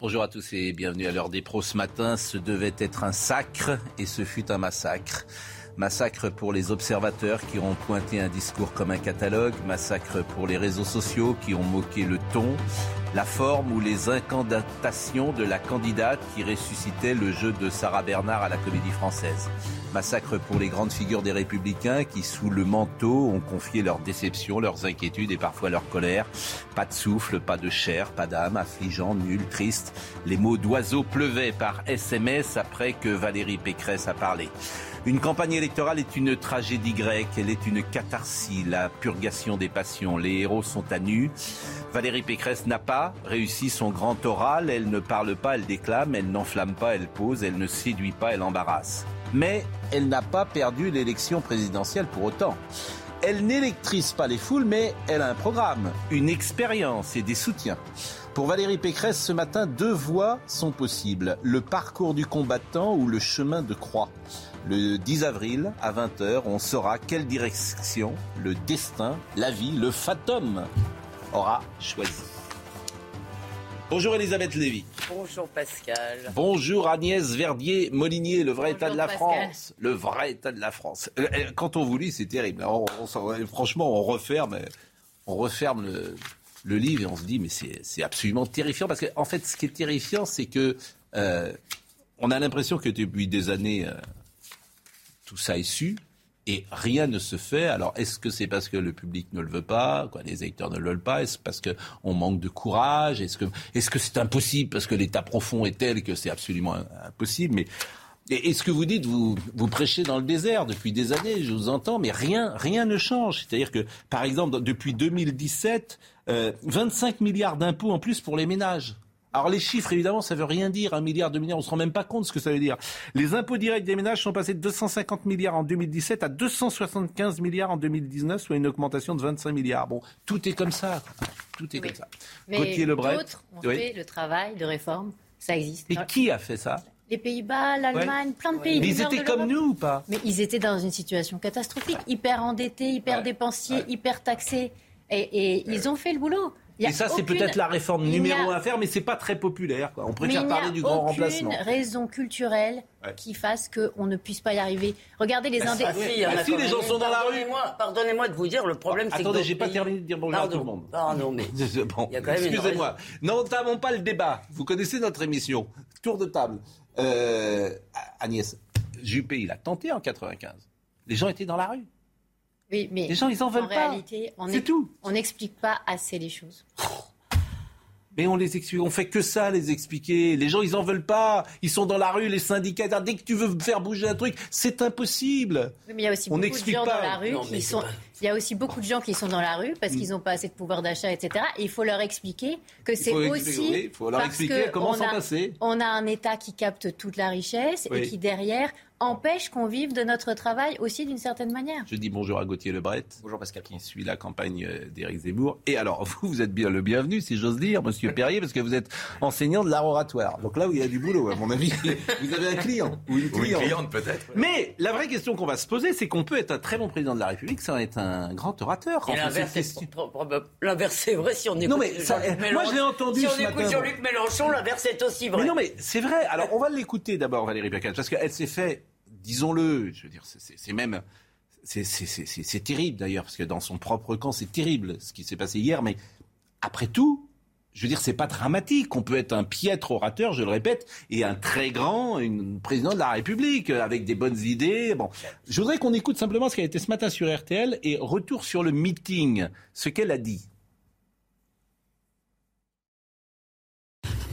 Bonjour à tous et bienvenue à l'heure des pros ce matin. Ce devait être un sacre et ce fut un massacre. Massacre pour les observateurs qui ont pointé un discours comme un catalogue, massacre pour les réseaux sociaux qui ont moqué le ton, la forme ou les incantations de la candidate qui ressuscitait le jeu de Sarah Bernard à la comédie française. Massacre pour les grandes figures des républicains qui, sous le manteau, ont confié leurs déceptions, leurs inquiétudes et parfois leur colère. Pas de souffle, pas de chair, pas d'âme, affligeant, nul, triste. Les mots d'oiseau pleuvaient par SMS après que Valérie Pécresse a parlé. Une campagne électorale est une tragédie grecque, elle est une catharsis, la purgation des passions. Les héros sont à nu. Valérie Pécresse n'a pas réussi son grand oral, elle ne parle pas, elle déclame, elle n'enflamme pas, elle pose, elle ne séduit pas, elle embarrasse. Mais elle n'a pas perdu l'élection présidentielle pour autant. Elle n'électrise pas les foules, mais elle a un programme, une expérience et des soutiens. Pour Valérie Pécresse, ce matin, deux voies sont possibles. Le parcours du combattant ou le chemin de croix. Le 10 avril, à 20h, on saura quelle direction le destin, la vie, le fatum aura choisi. Bonjour Elisabeth Lévy. Bonjour Pascal. Bonjour Agnès Verdier-Molinier, le vrai Bonjour état de la Pascal. France. Le vrai état de la France. Euh, euh, Quand on vous lit, c'est terrible. On- on s'en- franchement, on referme, on referme le, le livre et on se dit, mais c'est c'est absolument terrifiant. Parce qu'en en fait, ce qui est terrifiant, c'est que euh, on a l'impression que depuis des années, euh, tout ça est su. Et rien ne se fait. Alors, est-ce que c'est parce que le public ne le veut pas, quoi, les électeurs ne le veulent pas? Est-ce parce qu'on manque de courage? Est-ce que est-ce que c'est impossible? Parce que l'état profond est tel que c'est absolument impossible Mais et, et ce que vous dites, vous, vous prêchez dans le désert depuis des années, je vous entends, mais rien, rien ne change. C'est-à-dire que, par exemple, depuis 2017, euh, 25 milliards d'impôts en plus pour les ménages. Alors les chiffres, évidemment, ça veut rien dire, un milliard, deux milliards, on se rend même pas compte de ce que ça veut dire. Les impôts directs des ménages sont passés de 250 milliards en 2017 à 275 milliards en 2019, soit une augmentation de 25 milliards. Bon, tout est comme ça. Tout est Oui. comme ça. Mais Gauthier Lebret. d'autres ont Oui. fait le travail de réforme. Ça existe. Et qui a fait ça? Les Pays-Bas, l'Allemagne, plein de pays. Mais ils étaient comme nous ou pas? Mais ils étaient dans une situation catastrophique, hyper endettés, hyper Ouais. dépensiers, Ouais. hyper taxés. Et, et ils ont fait le boulot. Il a Et ça, c'est aucune- peut-être la réforme il n'y a- numéro un à faire, mais c'est pas très populaire. Quoi. On Mais préfère il n'y parler a du grand aucune remplacement. raison culturelle Ouais. qui fasse qu'on ne puisse pas y arriver. Regardez les indés. Ah si, il y en Bah a si, les gens sont dans la rue. Pardonnez-moi- de vous dire, le problème, c'est que. Attendez, j'ai pas pays- terminé de dire bonjour à Pardon. tout le monde. Pardon, mais. Bon, Il a excusez-moi. N'entamons pas le débat. Vous connaissez notre émission. Tour de table. Euh, Agnès, Juppé, il a tenté en 95. Les gens étaient dans la rue. Oui, mais Les gens, ils en veulent en pas. réalité, on C'est tout. on n'explique pas assez les choses. Mais on les explique, on fait que ça, les expliquer. Les gens, ils en veulent pas. Ils sont dans la rue, les syndicats. Dès que tu veux faire bouger un truc, c'est impossible. Oui, mais il y a aussi On beaucoup de n'explique gens pas. dans la rue Non, qui sont. pas- Il y a aussi beaucoup de gens qui sont dans la rue parce qu'ils n'ont pas assez de pouvoir d'achat, etc. Et il faut leur expliquer que c'est aussi. oui, il faut leur parce expliquer que comment on s'en a- passer. On a un État qui capte toute la richesse Oui. et qui derrière empêche qu'on vive de notre travail aussi d'une certaine manière. Je dis bonjour à Gauthier Lebret. Bonjour Pascal. Qui suit la campagne euh, d'Éric Zemmour. Et alors, vous, vous êtes bien le bienvenu, si j'ose dire, monsieur Perrier, parce que vous êtes enseignant de l'art oratoire. Donc là où il y a du boulot, à mon avis, vous avez un client ou une Ou une cliente. cliente peut-être. Mais la vraie question qu'on va se poser, c'est qu'on peut être un très bon président de la République sans être un grand orateur. L'inverse, c'est- c'est vrai si on écoute. Non, mais ça- moi, je l'ai entendu Si on ce écoute matin. Jean-Luc Mélenchon, l'inverse est aussi vrai. Mais non, mais c'est vrai. Alors, on va l'écouter d'abord, Valérie Pécresse, parce qu'elle s'est fait, disons-le, je veux dire, c'est- même. c'est terrible d'ailleurs, parce que dans son propre camp, c'est terrible ce qui s'est passé hier, mais après tout. Je veux dire, c'est pas dramatique. On peut être un piètre orateur, je le répète, et un très grand une président de la République euh, avec des bonnes idées. Bon, je voudrais qu'on écoute simplement ce qui a été ce matin sur RTL et retour sur le meeting, ce qu'elle a dit.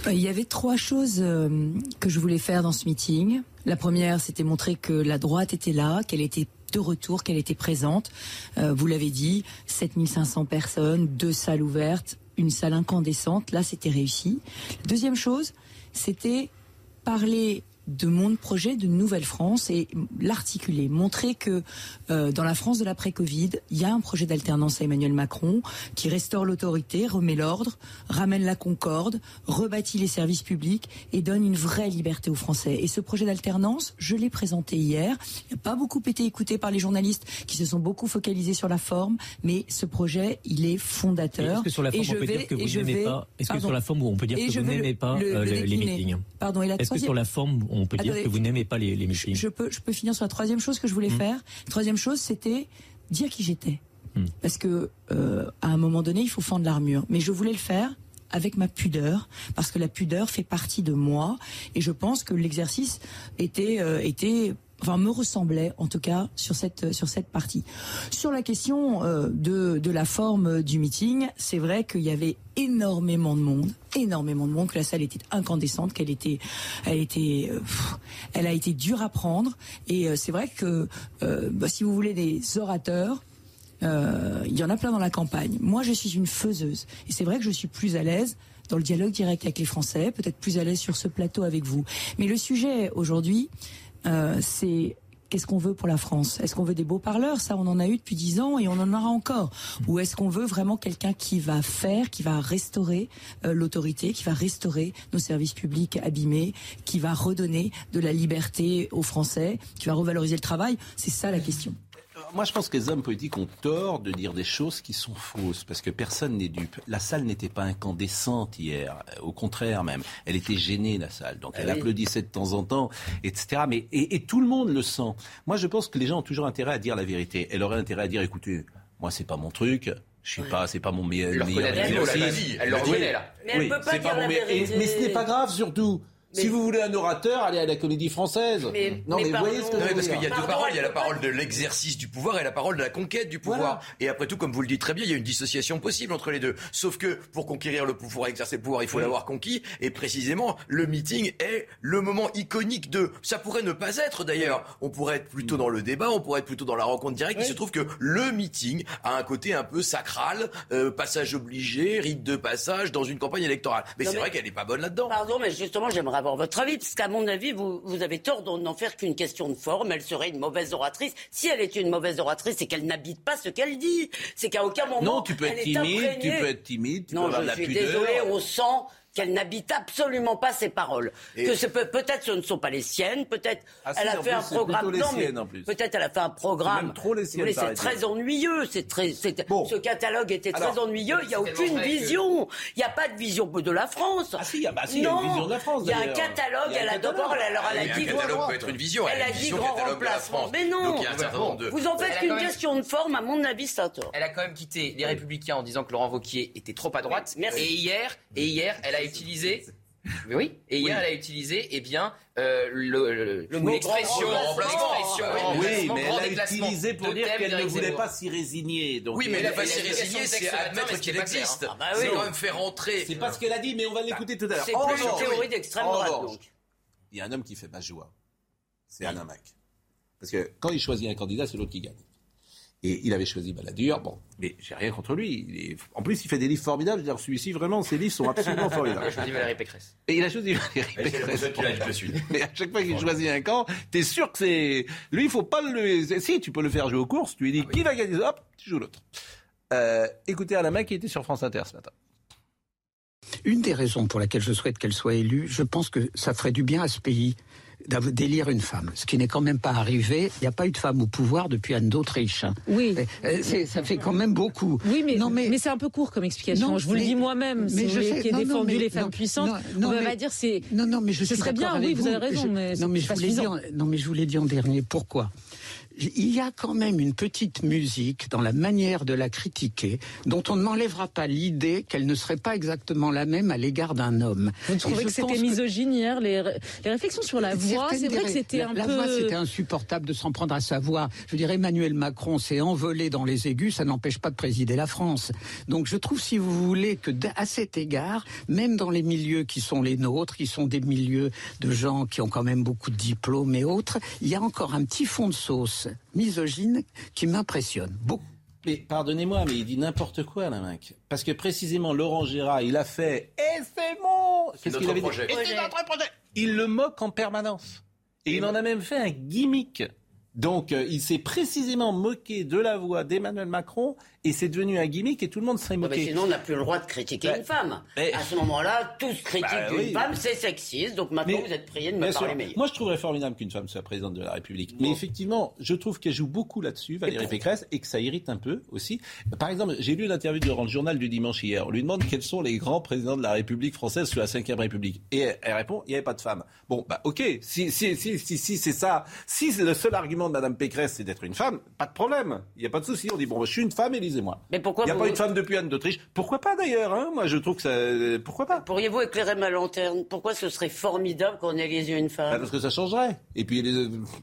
Euh, Il y avait trois choses euh, que je voulais faire dans ce meeting. La première, c'était montrer que la droite était là, qu'elle était de retour, qu'elle était présente. Vous l'avez dit, 7500 personnes, deux salles ouvertes, une salle incandescente. Là, c'était réussi. Deuxième chose, c'était parler de mon projet de Nouvelle France et l'articuler, montrer que euh, dans la France de l'après-Covid, il y a un projet d'alternance à Emmanuel Macron qui restaure l'autorité, remet l'ordre, ramène la concorde, rebâtit les services publics et donne une vraie liberté aux Français. Et ce projet d'alternance, je l'ai présenté hier. Il n'a pas beaucoup été écouté par les journalistes qui se sont beaucoup focalisés sur la forme, mais ce projet, il est fondateur. Est-ce que sur la forme, on peut dire que vous n'aimez pas Est-ce que sur la forme, on peut dire que vous n'aimez pas les meetings Pardon. Est-ce que sur la forme, on peut dire que vous n'aimez pas les, les meetings. Je, peux, je peux finir sur la troisième chose que je voulais hmm. faire. La troisième chose, c'était dire qui j'étais. Hmm. Parce que euh, à un moment donné, il faut fendre l'armure. Mais je voulais le faire avec ma pudeur, parce que la pudeur fait partie de moi, et je pense que l'exercice était euh, était enfin me ressemblait en tout cas sur cette sur cette partie. Sur la question euh, de de la forme du meeting, c'est vrai qu'il y avait énormément de monde, énormément de monde, que la salle était incandescente, qu'elle était elle était euh, elle a été dure à prendre et euh, c'est vrai que bah, si vous voulez des orateurs il y en a plein dans la campagne. Moi, je suis une faiseuse. Et c'est vrai que je suis plus à l'aise dans le dialogue direct avec les Français, peut-être plus à l'aise sur ce plateau avec vous. Mais le sujet aujourd'hui, euh, c'est qu'est-ce qu'on veut pour la France? Est-ce qu'on veut des beaux parleurs? Ça, on en a eu depuis dix ans et on en aura encore. Ou est-ce qu'on veut vraiment quelqu'un qui va faire, qui va restaurer euh, l'autorité, qui va restaurer nos services publics abîmés, qui va redonner de la liberté aux Français, qui va revaloriser le travail? C'est ça la question moi, je pense que les hommes politiques ont tort de dire des choses qui sont fausses, parce que personne n'est dupe. La salle n'était pas incandescente hier, au contraire même. Elle était gênée, la salle. Donc, elle ah applaudissait de temps en temps, etc. Mais, et, tout le monde le sent. Moi, je pense que les gens ont toujours intérêt à dire la vérité. Elle aurait intérêt à dire, écoutez, moi, c'est pas mon truc. Je suis pas, c'est pas mon meilleur, meilleur exercice. Elle le reconnaît, là. Mais elle peut pas dire la vérité. mais ce n'est pas grave, surtout. Si vous voulez un orateur, allez à la comédie française. Mais, non, mais, voyez ce que je Parce qu'il y a deux paroles. Il y a la parole de l'exercice du pouvoir et la parole de la conquête du pouvoir. Et après tout, comme vous le dites très bien, il y a une dissociation possible entre les deux. Sauf que pour conquérir le pouvoir, exercer le pouvoir, il faut l'avoir conquis. Et précisément, le meeting est le moment iconique de. Ça pourrait ne pas être d'ailleurs. On pourrait être plutôt dans le débat, on pourrait être plutôt dans la rencontre directe. Il se trouve que le meeting a un côté un peu sacral, euh, passage obligé, rite de passage dans une campagne électorale. Mais c'est vrai qu'elle n'est pas bonne là-dedans. Pardon, mais justement, j'aimerais avoir votre avis, parce qu'à mon avis, vous, vous avez tort d'en faire qu'une question de forme. Elle serait une mauvaise oratrice. Si elle est une mauvaise oratrice, c'est qu'elle n'habite pas ce qu'elle dit. C'est qu'à aucun moment. Non, tu peux être timide, tu peux être timide, tu non, peux avoir je suis désolé, on sent qu'elle n'habite absolument pas ses paroles. Que ce peut, peut-être ce ne sont pas les siennes, peut-être ah, elle a fait un programme. Non, mais peut-être elle a fait un programme. trop les siennes. C'est très ennuyeux. C'est très. Ce catalogue était très ennuyeux. Il n'y a aucune vision. Il n'y a pas de vision de la France. Ah si, bah, si il y a une vision de la France. Il y a un catalogue. Elle a d'abord, alors elle a dit. Un catalogue peut être une vision. Elle a dit grand remplacement. Mais non. Vous en faites qu'une question de forme. À mon avis, c'est un tort. Elle a quand même quitté les Républicains en disant que Laurent Wauquiez était trop à droite. Et hier, et hier, elle a utilisé oui, et hier, elle a utilisé, eh bien, euh, le, l'expression, l'expression, oui, mais elle a utilisé pour dire qu'elle ne voulait pas s'y résigner. Donc oui, mais elle n'a pas s'y résigner, c'est admettre qu'il existe. Hein. Ah bah c'est quand même faire rentrer. C'est pas ce qu'elle a dit, mais on va l'écouter tout à l'heure. C'est plus une théorie d'extrême droite, donc. Il y a un homme qui fait pas joie. C'est Alain Mac. Parce que quand il choisit un candidat, c'est l'autre qui gagne. Et il avait choisi Balladur. Bon, mais j'ai rien contre lui. En plus, il fait des livres formidables. Je veux dire, celui-ci, vraiment, ses livres sont absolument formidables. Il a choisi Valérie Pécresse. Et il a choisi Valérie Pécresse. mais à chaque fois qu'il choisit un camp, t'es sûr que c'est. Lui, il faut pas le. Si, tu peux le faire jouer aux courses. Tu lui dis ah qui va gagner? Hop, tu joues l'autre. Euh, écoutez Alain qui était sur France Inter ce matin. Une des raisons pour laquelle je souhaite qu'elle soit élue, je pense que ça ferait du bien à ce pays d'élire une femme, ce qui n'est quand même pas arrivé. Il n'y a pas eu de femme au pouvoir depuis Anne d'Autriche. Oui. Euh, ça fait quand même beaucoup. Oui, mais, non, mais, c'est un peu court comme explication. je vous le dis moi-même. Mais je sais, qui ai défendu les femmes puissantes, on va dire c'est. Non, non, mais je Ce serait bien, oui, vous, avez raison, mais non, mais je non, mais je vous l'ai dit en dernier. Pourquoi? Il y a quand même une petite musique dans la manière de la critiquer, dont on ne m'enlèvera pas l'idée qu'elle ne serait pas exactement la même à l'égard d'un homme. Vous trouvez que c'était misogyne hier les, réflexions sur la voix, c'est vrai que c'était un la peu... La voix, c'était insupportable de s'en prendre à sa voix. Je veux dire, Emmanuel Macron s'est envolé dans les aigus, ça n'empêche pas de présider la France. Donc je trouve, si vous voulez, que à cet égard, même dans les milieux qui sont les nôtres, qui sont des milieux de gens qui ont quand même beaucoup de diplômes et autres, il y a encore un petit fond de sauce misogyne qui m'impressionne beaucoup. Mais pardonnez-moi, mais il dit n'importe quoi, la mec. Parce que précisément, Laurent Gérard, il a fait Et c'est mon Qu'est-ce qu'il avait dit Et c'est notre projet Il le moque en permanence. Et il en a même fait un gimmick. Donc, euh, il s'est précisément moqué de la voix d'Emmanuel Macron et c'est devenu un gimmick et tout le monde serait moqué. sinon, on n'a plus le droit de critiquer une femme. À ce moment-là, tous critiquent bah une femme, c'est sexiste. Donc maintenant, vous êtes priés de me parler meilleur. Moi, je trouverais formidable qu'une femme soit présidente de la République. Mais effectivement, je trouve qu'elle joue beaucoup là-dessus, Valérie Pécresse, et que ça irrite un peu aussi. Par exemple, j'ai lu l'interview durant le journal du dimanche hier. On lui demande quels sont les grands présidents de la République française sous la Ve République. Et elle répond, il n'y avait pas de femme. Bon, bah ok, si, si, si, si, si c'est ça, si le seul argument de Mme Pécresse, c'est d'être une femme, pas de problème. Il n'y a pas de souci. On dit, bon, je suis une femme, élisez-moi. Mais pourquoi pas une femme depuis Anne d'Autriche? Pourquoi pas d'ailleurs hein? Moi, je trouve que ça. Pourquoi pas? Pourriez-vous éclairer ma lanterne? Pourquoi ce serait formidable qu'on élisait une femme? Bah, Parce que ça changerait. Et puis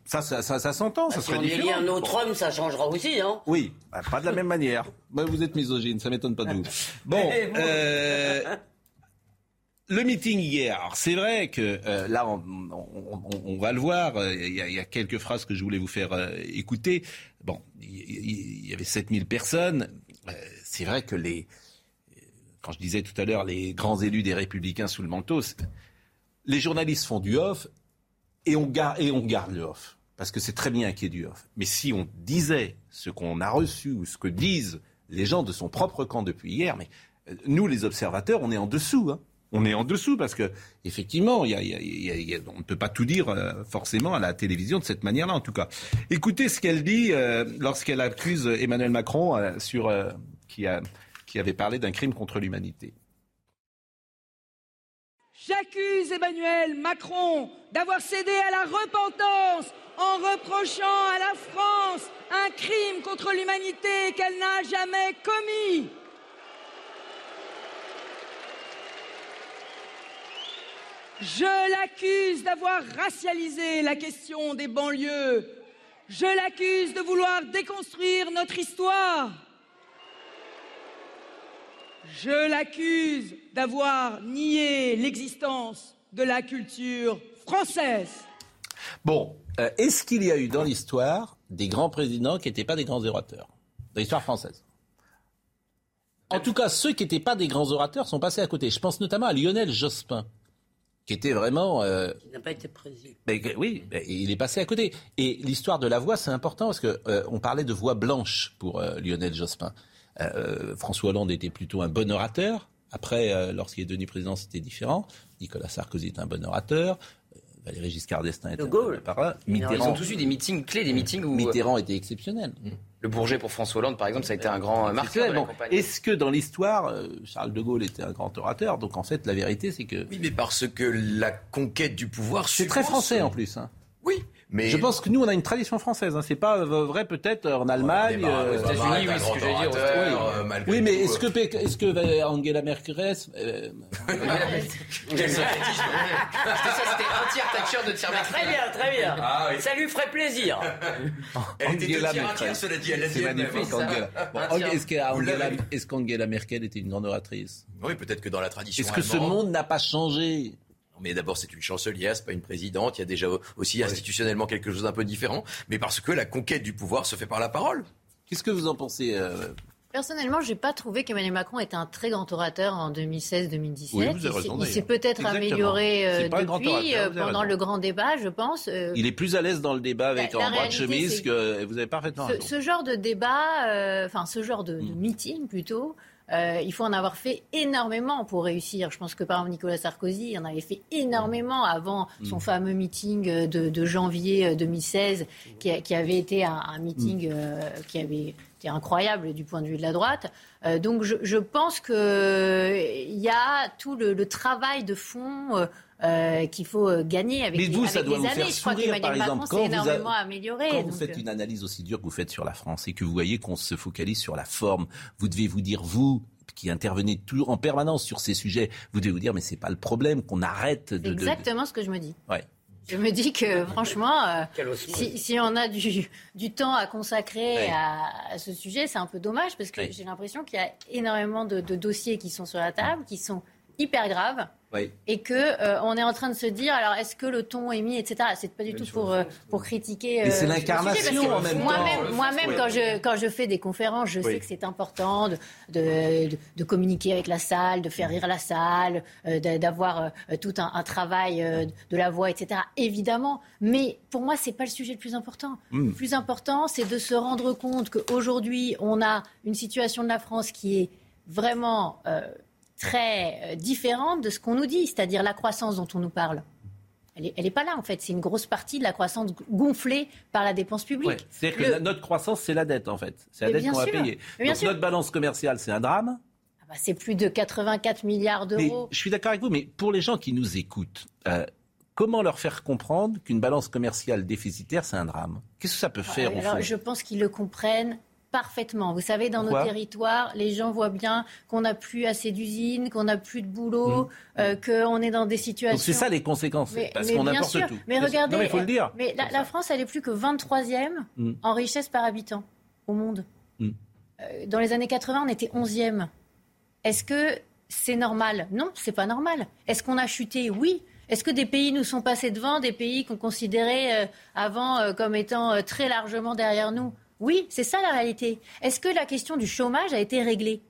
ça, ça, ça, s'entend. ça bah, serait si on élit un autre homme, ça changera aussi, hein Oui, bah, pas de la même manière. vous êtes misogyne, ça m'étonne pas de vous. Bon. Euh, le meeting hier, c'est vrai que euh, là, on, va le voir, il y, a, quelques phrases que je voulais vous faire euh, écouter. Bon, il y, avait 7000 personnes c'est vrai que les, quand je disais tout à l'heure, les grands élus des Républicains sous le manteau, les journalistes font du off et on, garde, et on garde le off. Parce que c'est très bien qu'il y ait du off. Mais si on disait ce qu'on a reçu ou ce que disent les gens de son propre camp depuis hier, mais euh, nous, les observateurs, on est en dessous. Hein. On est en dessous parce que effectivement, on ne peut pas tout dire euh, forcément à la télévision de cette manière-là, en tout cas. Écoutez ce qu'elle dit euh, lorsqu'elle accuse Emmanuel Macron sur qui, a, qui avait parlé d'un crime contre l'humanité. J'accuse Emmanuel Macron d'avoir cédé à la repentance en reprochant à la France un crime contre l'humanité qu'elle n'a jamais commis. Je l'accuse d'avoir racialisé la question des banlieues. Je l'accuse de vouloir déconstruire notre histoire. Je l'accuse d'avoir nié l'existence de la culture française. Bon, euh, est-ce qu'il y a eu dans l'histoire des grands présidents qui n'étaient pas des grands orateurs? Dans l'histoire française? En tout cas, ceux qui n'étaient pas des grands orateurs sont passés à côté. Je pense notamment à Lionel Jospin qui était vraiment. Euh, il n'a pas été président. oui, il est passé à côté. Et l'histoire de la voix, c'est important parce qu'on euh, parlait de voix blanche pour Lionel Jospin. Euh, François Hollande était plutôt un bon orateur. Après, euh, lorsqu'il est devenu président, c'était différent. Nicolas Sarkozy est un bon orateur. Euh, Valéry Giscard d'Estaing était un bon orateur. Mitterrand, Ils ont tous eu des meetings clés, des meetings où... Mitterrand était exceptionnel. Mm. Le Bourget pour François Hollande, par exemple, ça a été un grand marqueur. Bon, Est-ce que dans l'histoire, Charles de Gaulle était un grand orateur? Donc en fait, la vérité, c'est que... Oui, mais parce que la conquête du pouvoir... C'est très français en plus. Hein. Oui, je pense que nous, on a une tradition française. Hein. C'est pas vrai peut-être en Allemagne, euh, aux États-Unis, oui, ce que j'allais dire. Oui, euh, oui mais est-ce que, est-ce que Angela Merkel euh... C'était ça, c'était un tiers Thatcher de tiers Très bien, très bien. Ah, oui. Ça lui ferait plaisir. Elle était Angela Merkel, cela dit. Elle C'est magnifique, Angela. Bon, est-ce qu'Angela, est-ce qu'Angela Merkel était une grande oratrice Oui, peut-être que dans la tradition. Est-ce que ce monde n'a pas changé? Mais d'abord, c'est une chancelière, c'est pas une présidente. Il y a déjà aussi institutionnellement quelque chose d'un peu différent. Mais parce que la conquête du pouvoir se fait par la parole. Qu'est-ce que vous en pensez euh... Personnellement, je n'ai pas trouvé qu'Emmanuel Macron était un très grand orateur en 2016-2017. Oui, vous avez raison, il s'est peut-être amélioré euh, depuis, euh, pendant le grand débat, je pense. Euh. il est plus à l'aise dans le débat avec en bras de chemise que vous avez parfaitement ce, Ce genre de débat, enfin ce genre de, de mm. meeting plutôt, euh, il faut en avoir fait énormément pour réussir. Je pense que par exemple Nicolas Sarkozy en avait fait énormément avant mm. son fameux meeting de, janvier 2016, euh, qui, avait été un, meeting mm. euh, qui avait été incroyable du point de vue de la droite. donc je, pense qu'il y a tout le, travail de fond. Qu'il faut gagner avec, Mais vous, ça doit des années. je crois qu'Emmanuel Macron s'est énormément amélioré. Quand vous faites une analyse aussi dure que vous faites sur la France et que vous voyez qu'on se focalise sur la forme, vous devez vous dire, vous, qui intervenez toujours en permanence sur ces sujets, vous devez vous dire mais c'est pas le problème qu'on arrête de. Exactement ce que je me dis. Je me dis que franchement, euh, si, on a du, du temps à consacrer à, ce sujet, c'est un peu dommage parce que j'ai l'impression qu'il y a énormément de, dossiers qui sont sur la table, qui sont hyper grave. Et que euh, on est en train de se dire, alors est-ce que le ton est mis, etc. C'est pas du tout pour euh, pour critiquer. C'est euh, l'incarnation en même moi-même. Moi-même, quand je quand je fais des conférences, je sais que c'est important de de, de communiquer avec la salle, de faire rire la salle, d'avoir tout un, un travail de la voix, etc. Évidemment, mais pour moi, c'est pas le sujet le plus important. Hmm. Le plus important, c'est de se rendre compte qu'aujourd'hui, on a une situation de la France qui est vraiment très euh, différente de ce qu'on nous dit, c'est-à-dire la croissance dont on nous parle. Elle n'est pas là, en fait. C'est une grosse partie de la croissance gonflée par la dépense publique. C'est-à-dire que notre croissance, c'est la dette, en fait. C'est la dette qu'on va payer. Donc notre balance commerciale, c'est un drame. Ah bah, c'est plus de 84 milliards d'euros. Je suis d'accord avec vous, mais pour les gens qui nous écoutent, euh, comment leur faire comprendre qu'une balance commerciale déficitaire, c'est un drame? Qu'est-ce que ça peut faire, alors, Je pense qu'ils le comprennent parfaitement. Vous savez, dans nos territoires, les gens voient bien qu'on n'a plus assez d'usines, qu'on n'a plus de boulot, mmh. euh, qu'on est dans des situations. c'est ça les conséquences, parce qu'on apporte tout. Mais regardez, il faut le dire. Mais la, France, elle est plus que 23e mmh. en richesse par habitant au monde. Mmh. Euh, dans les années 80, on était 11e. Est-ce que c'est normal? Non, c'est pas normal. Est-ce qu'on a chuté? Oui. Est-ce que des pays nous sont passés devant, des pays qu'on considérait euh, avant comme étant très largement derrière nous? Oui, c'est ça la réalité. Est-ce que la question du chômage a été réglée?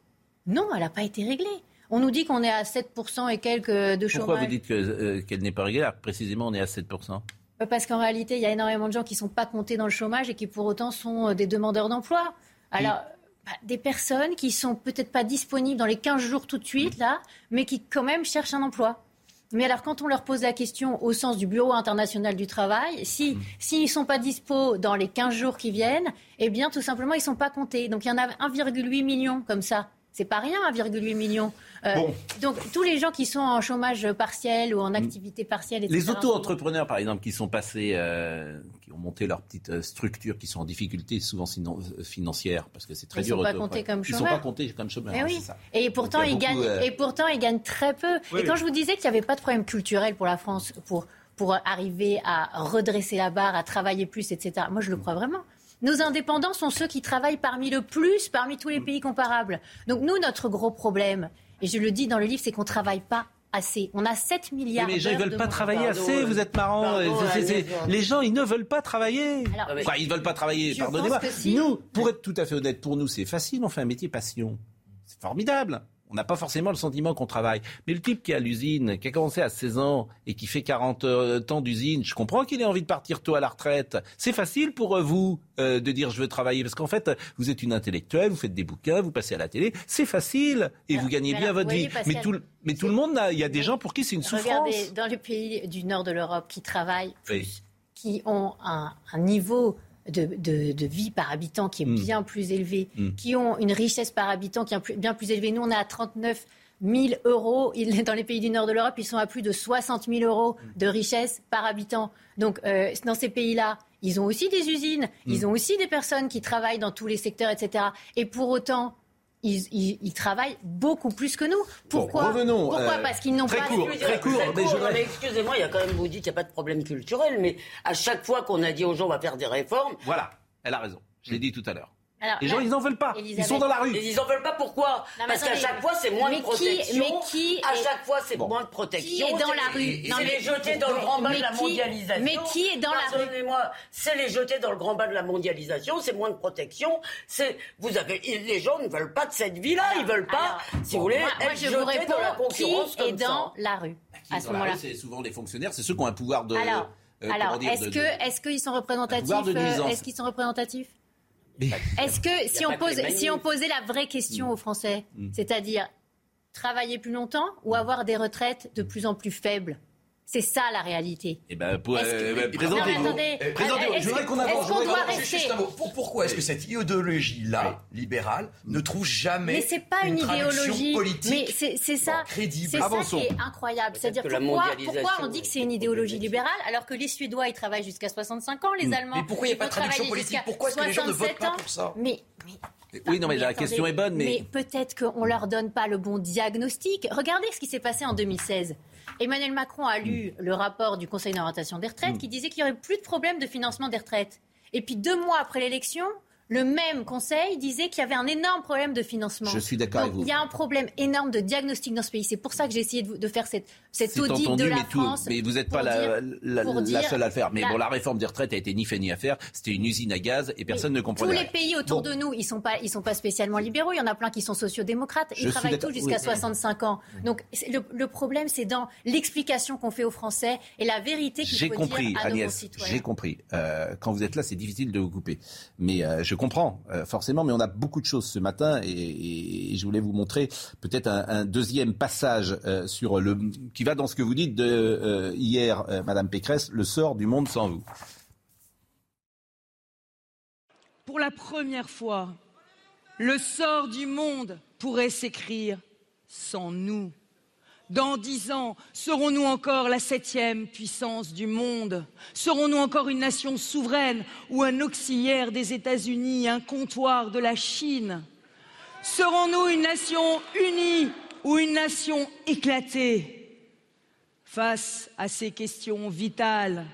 Non, elle n'a pas été réglée. On nous dit qu'on est à 7% et quelques de chômage. Pourquoi vous dites euh, qu'elle n'est pas réglée Précisément, on est à 7%. Euh, parce qu'en réalité, il y a énormément de gens qui ne sont pas comptés dans le chômage et qui pour autant sont euh, des demandeurs d'emploi. Alors, bah, des personnes qui sont peut-être pas disponibles dans les 15 jours tout de suite, là, mais qui quand même cherchent un emploi. Mais alors, quand on leur pose la question au sens du Bureau international du travail, si mm. s'ils ne sont pas dispo dans les 15 jours qui viennent, eh bien, tout simplement, ils ne sont pas comptés. Donc, il y en a 1,8 million comme ça. C'est pas rien, 1,8 million. Euh, donc tous les gens qui sont en chômage partiel ou en activité partielle, etc. Les auto-entrepreneurs, par exemple, qui sont passés, euh, qui ont monté leur petite euh, structure, qui sont en difficulté souvent financière, parce que c'est très dur. Ils ne sont pas comptés comme chômeurs. Ils sont pas comptés comme chômeurs. oui. Et pourtant, ils gagnent. Et pourtant, ils gagnent très peu. et quand je vous disais qu'il n'y avait pas de problème culturel pour la France, pour pour arriver à redresser la barre, à travailler plus, etc. Moi, je le crois vraiment. Nos indépendants sont ceux qui travaillent parmi le plus, parmi tous les pays comparables. Donc nous, notre gros problème, et je le dis dans le livre, c'est qu'on ne travaille pas assez. On a 7 milliards. Mais les gens ne veulent pas travailler assez, vous êtes marrant. les gens, ils ne veulent pas travailler. enfin, ils ne veulent pas travailler, pardonnez-moi. Nous, pour être tout à fait honnête, pour nous, c'est facile, on fait un métier passion. C'est formidable. On n'a pas forcément le sentiment qu'on travaille. Mais le type qui a l'usine, qui a commencé à 16 ans et qui fait 40 euh, ans d'usine, je comprends qu'il ait envie de partir tôt à la retraite. C'est facile pour euh, vous euh, de dire je veux travailler parce qu'en fait, vous êtes une intellectuelle, vous faites des bouquins, vous passez à la télé. C'est facile et vous gagnez bien votre vie. Mais tout, mais tout le monde, il y a des gens pour qui c'est une souffrance. Regardez, dans les pays du nord de l'Europe qui travaillent qui ont un niveau de, vie par habitant qui est mm. bien plus élevé, mm. qui ont une richesse par habitant qui est bien plus élevée. Nous, on est à 39 000 euros. Dans les pays du nord de l'Europe, ils sont à plus de 60 000 euros de richesse par habitant. Donc, euh, dans ces pays-là, ils ont aussi des usines, ils ont aussi des personnes qui travaillent dans tous les secteurs, etc. Et pour autant, ils, travaillent beaucoup plus que nous. Pourquoi revenons, Pourquoi euh, Parce qu'ils n'ont pas... Court, très court, Excusez-moi, il y a quand même, vous dites qu'il n'y a pas de problème culturel, mais à chaque fois qu'on a dit aux gens on va faire des réformes... Voilà, elle a raison. Je l'ai dit tout à l'heure les gens, ils n'en veulent pas. Ils sont dans la rue. ils n'en veulent pas pourquoi Parce qu'à chaque fois, c'est moins de protection. mais qui À chaque fois, c'est moins de protection. Qui est dans la rue C'est les jeter dans le grand bas de la mondialisation. Mais qui est dans la rue moi c'est les jeter dans le grand bas de la mondialisation, c'est moins de protection. C'est vous avez les gens ne veulent pas de cette vie-là, ils veulent pas, si vous voulez, être jetés dans la concurrence qui est dans la rue à ce moment-là C'est souvent les fonctionnaires, c'est ceux qui ont un pouvoir de. Alors, euh, est-ce que est-ce qu'ils sont représentatifs euh, Est-ce qu'ils sont représentatifs? Est-ce que si on, pose, si on posait la vraie question aux Français, mm. c'est-à-dire travailler plus longtemps ou avoir des retraites de plus en plus faibles? C'est ça la réalité. Eh ben, pour, euh, présentez-vous. je voudrais qu'on avance. Qu doit rester... juste un mot. pourquoi est-ce que cette idéologie-là, libérale, ne trouve jamais Mais c'est pas une, idéologie politique Mais c'est ça, crédible. C'est ça qui est incroyable. C'est-à-dire pourquoi, pourquoi on dit que c'est une idéologie libérale alors que les Suédois ils travaillent jusqu'à 65 ans, les hmm. Allemands. Mais pourquoi il n'y a pas de traduction politique Pourquoi est-ce que les gens ne votent pas pour ça Mais oui, non, mais, la question est bonne. Mais, mais peut-être qu'on leur donne pas le bon diagnostic. Regardez ce qui s'est passé en 2016. Emmanuel Macron a lu le rapport du Conseil d'orientation des retraites qui disait qu'il n'y aurait plus de problème de financement des retraites. Et puis deux mois après l'élection, le même conseil disait qu'il y avait un énorme problème de financement. Je suis d'accord avec vous. Il y a un problème énorme de diagnostic dans ce pays. C'est pour ça que j'ai essayé de, faire cette, cette audit de la mais France. mais vous n'êtes pas la, seule à le faire. Mais bon, la réforme des retraites a été ni fait ni à faire. C'était une usine à gaz et personne ne comprenait. Tous les pays autour de nous, ils sont pas, ils sont pas spécialement libéraux. Il y en a plein qui sont sociodémocrates. Ils travaillent tous jusqu'à 65 ans. Donc le, problème, c'est dans l'explication qu'on fait aux Français et la vérité qu'il faut compris, dire à Agnès, nos concitoyens. J'ai compris. Euh, quand vous êtes là, c'est difficile de vous couper. Mais euh, je comprends, euh, forcément. Mais on a beaucoup de choses ce matin et, je voulais vous montrer peut-être un, deuxième passage sur le qui va dans ce que vous dites de hier, Madame Pécresse, le sort du monde sans vous. Pour la première fois, le sort du monde pourrait s'écrire sans nous. Dans dix ans, serons-nous encore la septième puissance du monde? Serons-nous encore une nation souveraine ou un auxiliaire des États-Unis, un comptoir de la Chine? Serons-nous une nation unie ou une nation éclatée? Face à ces questions vitales,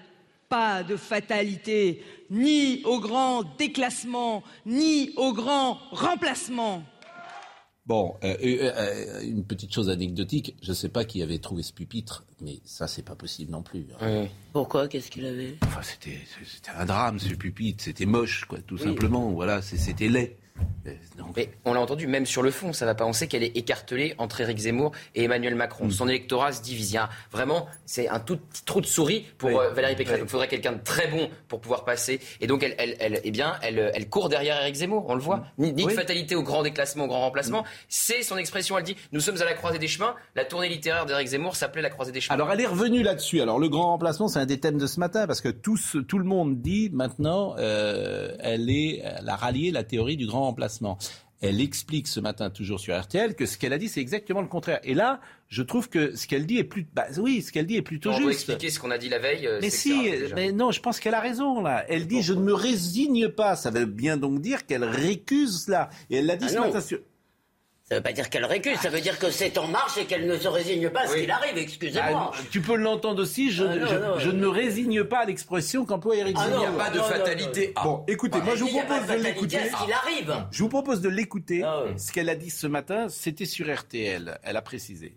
pas de fatalité, ni au grand déclassement, ni au grand remplacement. Bon, euh, euh, euh, une petite chose anecdotique. Je ne sais pas qui avait trouvé ce pupitre, mais ça, c'est pas possible non plus. Hein. Pourquoi? Qu'est-ce qu'il avait? Enfin, c'était, un drame, ce pupitre. C'était moche, quoi, tout simplement. Voilà, c'était laid. Mais on l'a entendu, même sur le fond, ça va pas. On sait qu'elle est écartelée entre Éric Zemmour et Emmanuel Macron. Mm. Son électorat se divise. vraiment, c'est un tout petit trou de souris pour euh, Valérie Pécresse. Il faudrait quelqu'un de très bon pour pouvoir passer. Et donc, elle, elle, eh bien, elle, elle, court derrière Éric Zemmour. On le voit. Mm. Ni, de fatalité au grand déclassement, au grand remplacement. Mm. C'est son expression. Elle dit Nous sommes à la croisée des chemins. La tournée littéraire d'Éric Zemmour s'appelait la croisée des chemins. Alors, elle est revenue là-dessus. Alors, le grand remplacement, c'est un des thèmes de ce matin parce que tout, tout le monde dit maintenant, euh, elle, est, elle a rallié la théorie du grand remplacement elle explique ce matin toujours sur RTL que ce qu'elle a dit c'est exactement le contraire. Et là, je trouve que ce qu'elle dit est plus, bah, oui, ce qu'elle dit est plutôt juste. On expliquer ce qu'on a dit la veille. Euh, mais si, mais non, je pense qu'elle a raison là. Elle dit je ne me résigne pas. Ça veut bien donc dire qu'elle récuse cela. Et elle l'a dit ah ce matin sur. Ça ne veut pas dire qu'elle récuse, ça veut dire que c'est en marche et qu'elle ne se résigne pas à ce qu'il arrive, excusez-moi. Ah, tu peux l'entendre aussi, je, ah, je, ne me résigne pas à l'expression qu'emploie Eric ah, Il n'y a pas de fatalité. Bon, écoutez, moi je vous propose de l'écouter. Je vous propose de l'écouter. Ce qu'elle a dit ce matin, c'était sur RTL. Elle a précisé.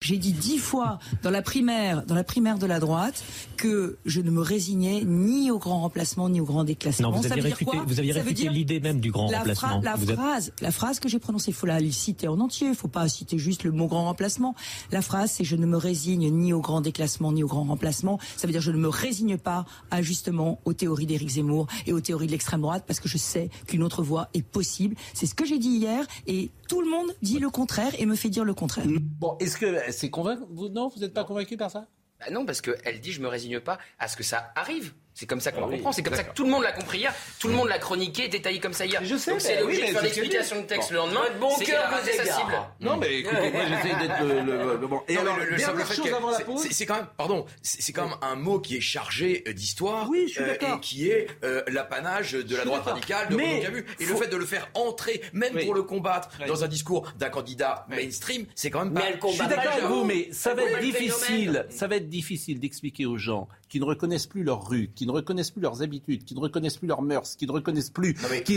J'ai dit dix fois dans la primaire, dans la primaire de la droite, que je ne me résignais ni au grand remplacement ni au grand déclassement. Non, vous aviez réfuté, vous aviez réfuté l'idée même du grand la remplacement. la phrase, la phrase que j'ai prononcée, il faut la citer en entier. Il faut pas citer juste le mot grand remplacement. La phrase, c'est je ne me résigne ni au grand déclassement ni au grand remplacement. Ça veut dire je ne me résigne pas à justement aux théories d'Éric Zemmour et aux théories de l'extrême droite parce que je sais qu'une autre voie est possible. C'est ce que j'ai dit hier et tout le monde dit le contraire et me fait dire le contraire. Bon, est-ce que c'est convaincu? Vous, Non, vous n'êtes pas convaincu par ça? Bah Non, parce qu'elle dit je me résigne pas à ce que ça arrive. C'est comme ça qu'on ah comprend. C'est comme ça que tout le monde l'a compris hier. Tout le monde l'a chroniqué, détaillé comme ça hier. Je sais. Donc c'est logique de faire l'explication de texte le lendemain. Bon c'est cœur que sa cible. Non, mais écoutez, moi j'essaie d'être le, bon. Et alors, le, simple fait avant la pause. C'est quand même, pardon, c'est quand même un mot qui est chargé euh, d'histoire. Oui, je suis euh, Et qui est euh, l'apanage de la droite radicale, de Renaud Camus. Et le fait de le faire entrer, même pour le combattre, dans un discours d'un candidat mainstream, c'est quand même pas. Mais elle combat. Je suis d'accord avec vous, mais ça va être difficile. Ça va être difficile d'expliquer aux gens qui ne reconnaissent plus leurs rues, qui ne reconnaissent plus leurs habitudes, qui ne reconnaissent plus leurs mœurs, qui ne reconnaissent plus,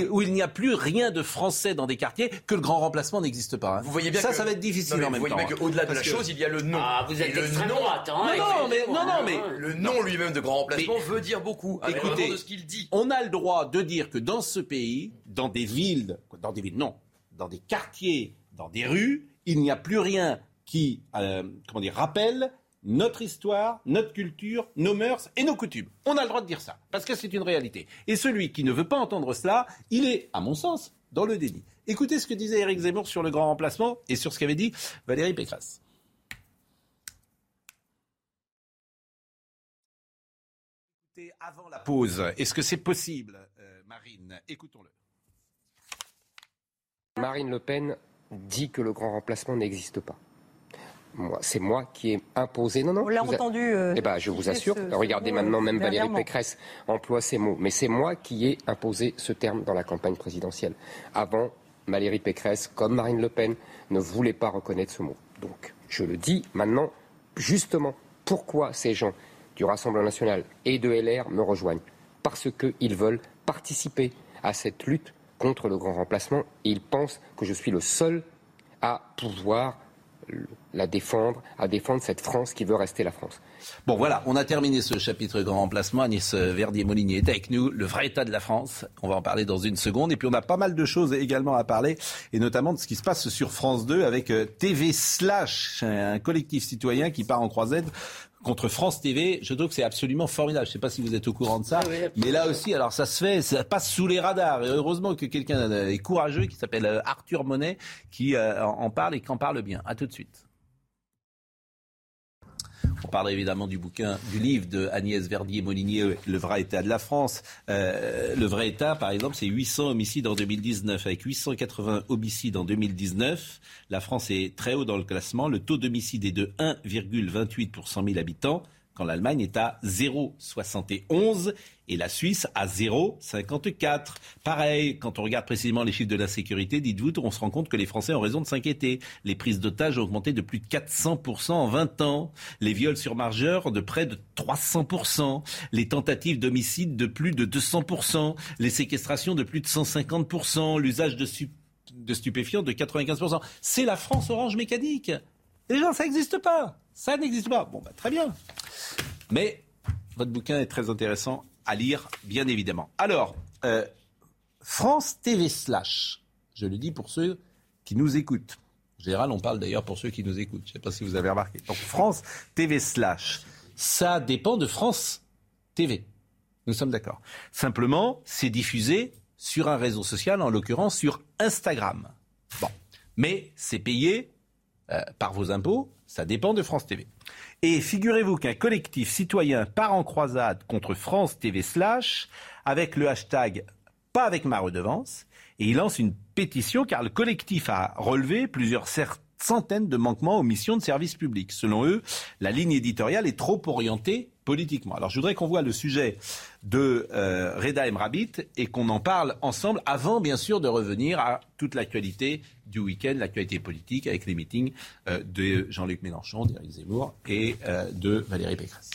où il n'y a plus rien de français dans des quartiers, que le grand remplacement n'existe pas. Hein. Vous voyez bien ça, ça va être difficile en même vous voyez temps. Bien qu'au-delà de la chose, il y a le nom. Ah, vous êtes extrême droite, hein, non, mais, non, non, mais le nom lui-même de grand remplacement veut dire beaucoup. Écoutez, de ce qu'il dit. On a le droit de dire que dans ce pays, dans des villes, dans des villes, non, dans des quartiers, dans des rues, il n'y a plus rien qui, euh, comment dire, rappelle notre histoire, notre culture, nos mœurs et nos coutumes. On a le droit de dire ça, parce que c'est une réalité. Et celui qui ne veut pas entendre cela, il est, à mon sens, dans le déni. Écoutez ce que disait Éric Zemmour sur le grand remplacement et sur ce qu'avait dit Valérie Pécresse. Avant la pause, est-ce que c'est possible, euh, Marine? Écoutons-le. Marine Le Pen dit que le grand remplacement n'existe pas c'est moi qui ai imposé. Non, non. On l'a entendu. Euh, eh ben, je vous assure. regardez maintenant, même Valérie Pécresse emploie ces mots. Mais c'est moi qui ai imposé ce terme dans la campagne présidentielle. Avant, Valérie Pécresse, comme Marine Le Pen, ne voulait pas reconnaître ce mot. Donc, je le dis maintenant, justement, pourquoi ces gens du Rassemblement national et de LR me rejoignent? Parce qu'ils veulent participer à cette lutte contre le grand remplacement et il pense que je suis le seul à pouvoir la défendre, à défendre cette France qui veut rester la France. Bon voilà, on a terminé ce chapitre grand remplacement. Agnès Verdier-Molinier est avec nous, le vrai état de la France. On va en parler dans une seconde. Et puis on a pas mal de choses également à parler, et notamment de ce qui se passe sur France 2 avec euh, TV Slash, un collectif citoyen qui part en croisette contre France TV. Je trouve que c'est absolument formidable. Je ne sais pas si vous êtes au courant de ça, mais là aussi, alors ça se fait, ça passe sous les radars. Et heureusement que quelqu'un est courageux qui s'appelle euh, Arthur Monet qui euh, en parle et qui en parle bien. À tout de suite. On parle évidemment du bouquin, du livre de Agnès Verdier-Molinier, Le vrai état de la France. Euh, le vrai état, par exemple, c'est 800 homicides en 2019. Avec 880 homicides en 2019, la France est très haut dans le classement. Le taux d'homicide est de 1,28 pour 100 000 habitants quand l'Allemagne est à 0,71 et la Suisse à 0,54. Pareil, quand on regarde précisément les chiffres de l'insécurité, dites-vous, on se rend compte que les Français ont raison de s'inquiéter. Les prises d'otages ont augmenté de plus de 400% en 20 ans. Les viols sur margeurs de près de 300%. Les tentatives d'homicide de plus de 200%. Les séquestrations de plus de 150%. L'usage de, de stupéfiants de 95%. C'est la France orange mécanique. Déjà, ça n'existe pas. Ça n'existe pas. Bon, bah, très bien. Mais votre bouquin est très intéressant à lire, bien évidemment. Alors, euh, France TV slash, je le dis pour ceux qui nous écoutent. En général, on parle d'ailleurs pour ceux qui nous écoutent. Je ne sais pas si vous avez remarqué. Donc, France TV slash, ça dépend de France TV. Nous sommes d'accord. Simplement, c'est diffusé sur un réseau social, en l'occurrence sur Instagram. Bon. Mais c'est payé euh, par vos impôts, ça dépend de France TV. Et figurez-vous qu'un collectif citoyen part en croisade contre France TV slash avec le hashtag pas avec ma redevance et il lance une pétition car le collectif a relevé plusieurs centaines de manquements aux missions de service public. Selon eux, la ligne éditoriale est trop orientée politiquement. Alors je voudrais qu'on voit le sujet de euh, Reda Emrabit et qu'on en parle ensemble avant bien sûr de revenir à toute l'actualité du week-end, l'actualité politique avec les meetings euh, de Jean-Luc Mélenchon, d'Éric Zemmour et euh, de Valérie Pécresse.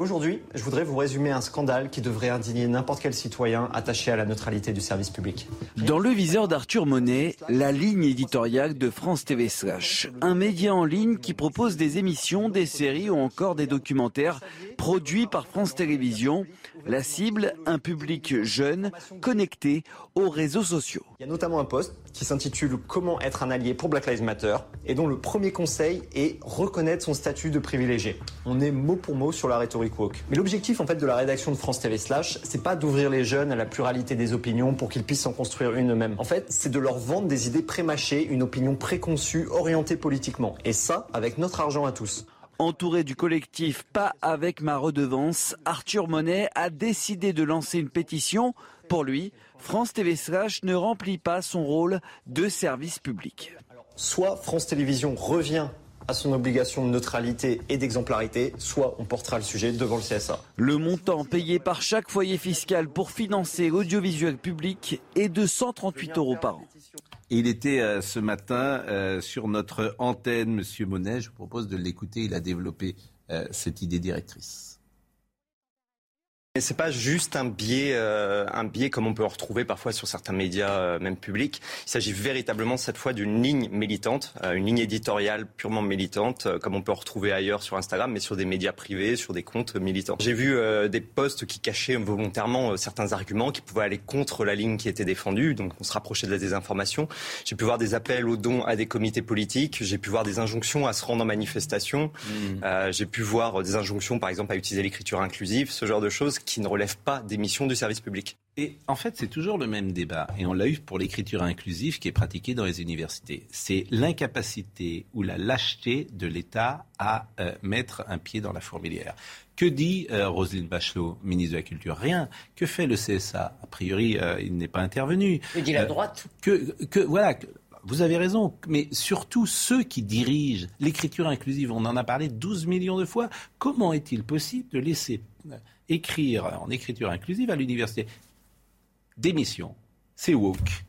Aujourd'hui, je voudrais vous résumer un scandale qui devrait indigner n'importe quel citoyen attaché à la neutralité du service public. Dans le viseur d'Arthur Monet, la ligne éditoriale de France TV Slash, un média en ligne qui propose des émissions, des séries ou encore des documentaires produits par France Télévisions. La cible, un public jeune, connecté aux réseaux sociaux. Il y a notamment un poste qui s'intitule Comment être un allié pour Black Lives Matter et dont le premier conseil est reconnaître son statut de privilégié. On est mot pour mot sur la rhétorique woke. Mais l'objectif en fait de la rédaction de France TV Slash, c'est pas d'ouvrir les jeunes à la pluralité des opinions pour qu'ils puissent en construire une eux-mêmes. En fait, c'est de leur vendre des idées prémâchées, une opinion préconçue, orientée politiquement. Et ça, avec notre argent à tous. Entouré du collectif Pas avec ma redevance, Arthur Monet a décidé de lancer une pétition. Pour lui, France TV Slash ne remplit pas son rôle de service public. Soit France Télévisions revient à son obligation de neutralité et d'exemplarité, soit on portera le sujet devant le CSA. Le montant payé par chaque foyer fiscal pour financer l'audiovisuel public est de 138 euros par an. Il était euh, ce matin euh, sur notre antenne, Monsieur Monet. Je vous propose de l'écouter. Il a développé euh, cette idée directrice. Mais c'est pas juste un biais, euh, un biais comme on peut en retrouver parfois sur certains médias, euh, même publics. Il s'agit véritablement cette fois d'une ligne militante, euh, une ligne éditoriale purement militante, comme on peut en retrouver ailleurs sur Instagram, mais sur des médias privés, sur des comptes militants. J'ai vu des posts qui cachaient volontairement certains arguments qui pouvaient aller contre la ligne qui était défendue, donc on se rapprochait de la désinformation. J'ai pu voir des appels aux dons à des comités politiques, j'ai pu voir des injonctions à se rendre en manifestation, mmh. j'ai pu voir des injonctions, par exemple, à utiliser l'écriture inclusive, ce genre de choses qui ne relèvent pas des missions du service public. Et en fait, c'est toujours le même débat. Et on l'a eu pour l'écriture inclusive qui est pratiquée dans les universités. C'est l'incapacité ou la lâcheté de l'État à euh, mettre un pied dans la fourmilière. Que dit euh, Roselyne Bachelot, ministre de la Culture? Rien. Que fait le CSA A? Priori, euh, il n'est pas intervenu. Que dit la droite que, que, voilà, vous avez raison, mais surtout ceux qui dirigent l'écriture inclusive, on en a parlé 12 millions de fois. Comment est-il possible de laisser écrire en écriture inclusive à l'université. Démission, c'est woke.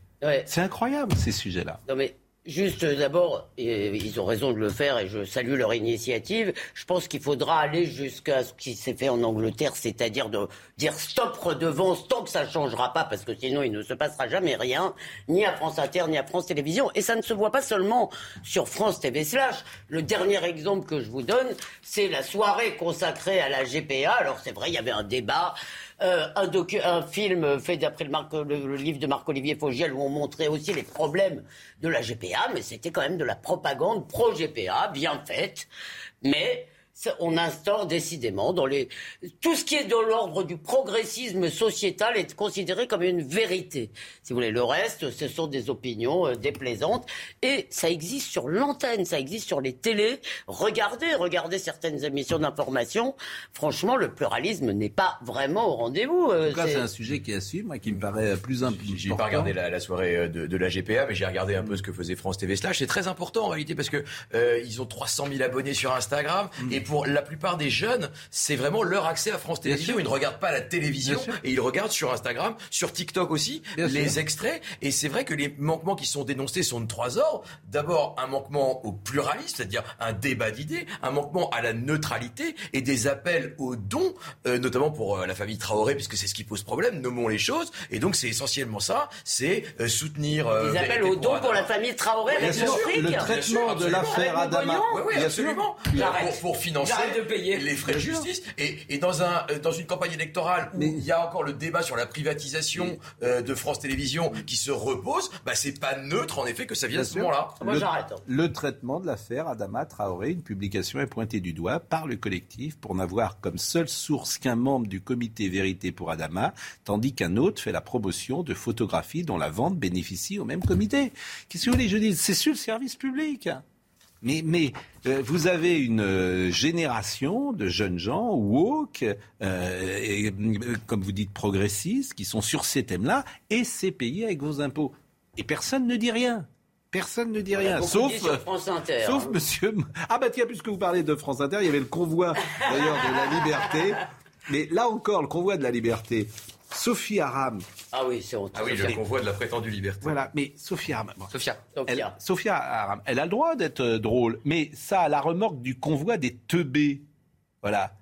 C'est incroyable ces sujets-là. Non mais Juste d'abord, ils ont raison de le faire et je salue leur initiative. Je pense qu'il faudra aller jusqu'à ce qui s'est fait en Angleterre, c'est-à-dire de dire stop redevance tant que ça ne changera pas, parce que sinon il ne se passera jamais rien, ni à France Inter, ni à France Télévisions. Et ça ne se voit pas seulement sur France TV Slash. Le dernier exemple que je vous donne, c'est la soirée consacrée à la GPA. Alors c'est vrai, il y avait un débat euh, un, film fait d'après le, le, livre de Marc-Olivier Fogiel où on montrait aussi les problèmes de la GPA, mais c'était quand même de la propagande pro-GPA, bien faite. Mais on instaure décidément dans les tout ce qui est de l'ordre du progressisme sociétal est considéré comme une vérité. Si vous voulez, le reste, ce sont des opinions euh, déplaisantes et ça existe sur l'antenne, ça existe sur les télés. Regardez, regardez certaines émissions d'information. Franchement, le pluralisme n'est pas vraiment au rendez-vous. Euh, en tout cas, c'est un sujet qui assume, moi, qui me paraît plus important. J'ai pas regardé la, soirée euh, de, la GPA, mais j'ai regardé un peu ce que faisait France TV Slash. C'est très important en réalité parce que ils ont 300 000 abonnés sur Instagram mm. et pour la plupart des jeunes, c'est vraiment leur accès à France Télévisions. Ils ne regardent pas la télévision et ils regardent sur Instagram, sur TikTok aussi, les extraits. Et c'est vrai que les manquements qui sont dénoncés sont de trois ordres. D'abord, un manquement au pluralisme, c'est-à-dire un débat d'idées, un manquement à la neutralité et des appels aux dons, euh, notamment pour euh, la famille Traoré, puisque c'est ce qui pose problème, nommons les choses. Et donc, c'est essentiellement ça, c'est euh, soutenir... des appels aux dons pour la famille Traoré avec le Le traitement de l'affaire Adama. Oui, oui, absolument. Pour, pour financer de payer les frais de justice. Et, et dans, un, euh, dans une campagne électorale où il y a encore le débat sur la privatisation euh, de France Télévisions qui se repose, bah, c'est pas neutre en effet que ça vient à ce moment-là. Moi j'arrête. Hein. Le traitement de l'affaire Adama Traoré, une publication est pointée du doigt par le collectif pour n'avoir comme seule source qu'un membre du comité Vérité pour Adama, tandis qu'un autre fait la promotion de photographies dont la vente bénéficie au même comité. Qu'est-ce que vous voulez je dis C'est sur le service public. Mais, mais euh, vous avez une euh, génération de jeunes gens woke, euh, et, comme vous dites progressistes, qui sont sur ces thèmes-là, et c'est payé avec vos impôts. Et personne ne dit rien. Personne ne dit rien, sauf, Inter, sauf Monsieur. Ah bah tiens, puisque vous parlez de France Inter, il y avait le convoi d'ailleurs de la liberté. Mais là encore, le convoi de la liberté, Sophie Aram. Ah oui, c'est Ah oui, le convoi de la prétendue liberté. Voilà, mais Sophie Aram. Sophia. Elle, Sophia Aram, elle a le droit d'être euh, drôle, mais ça a la remorque du convoi des teubés. Voilà.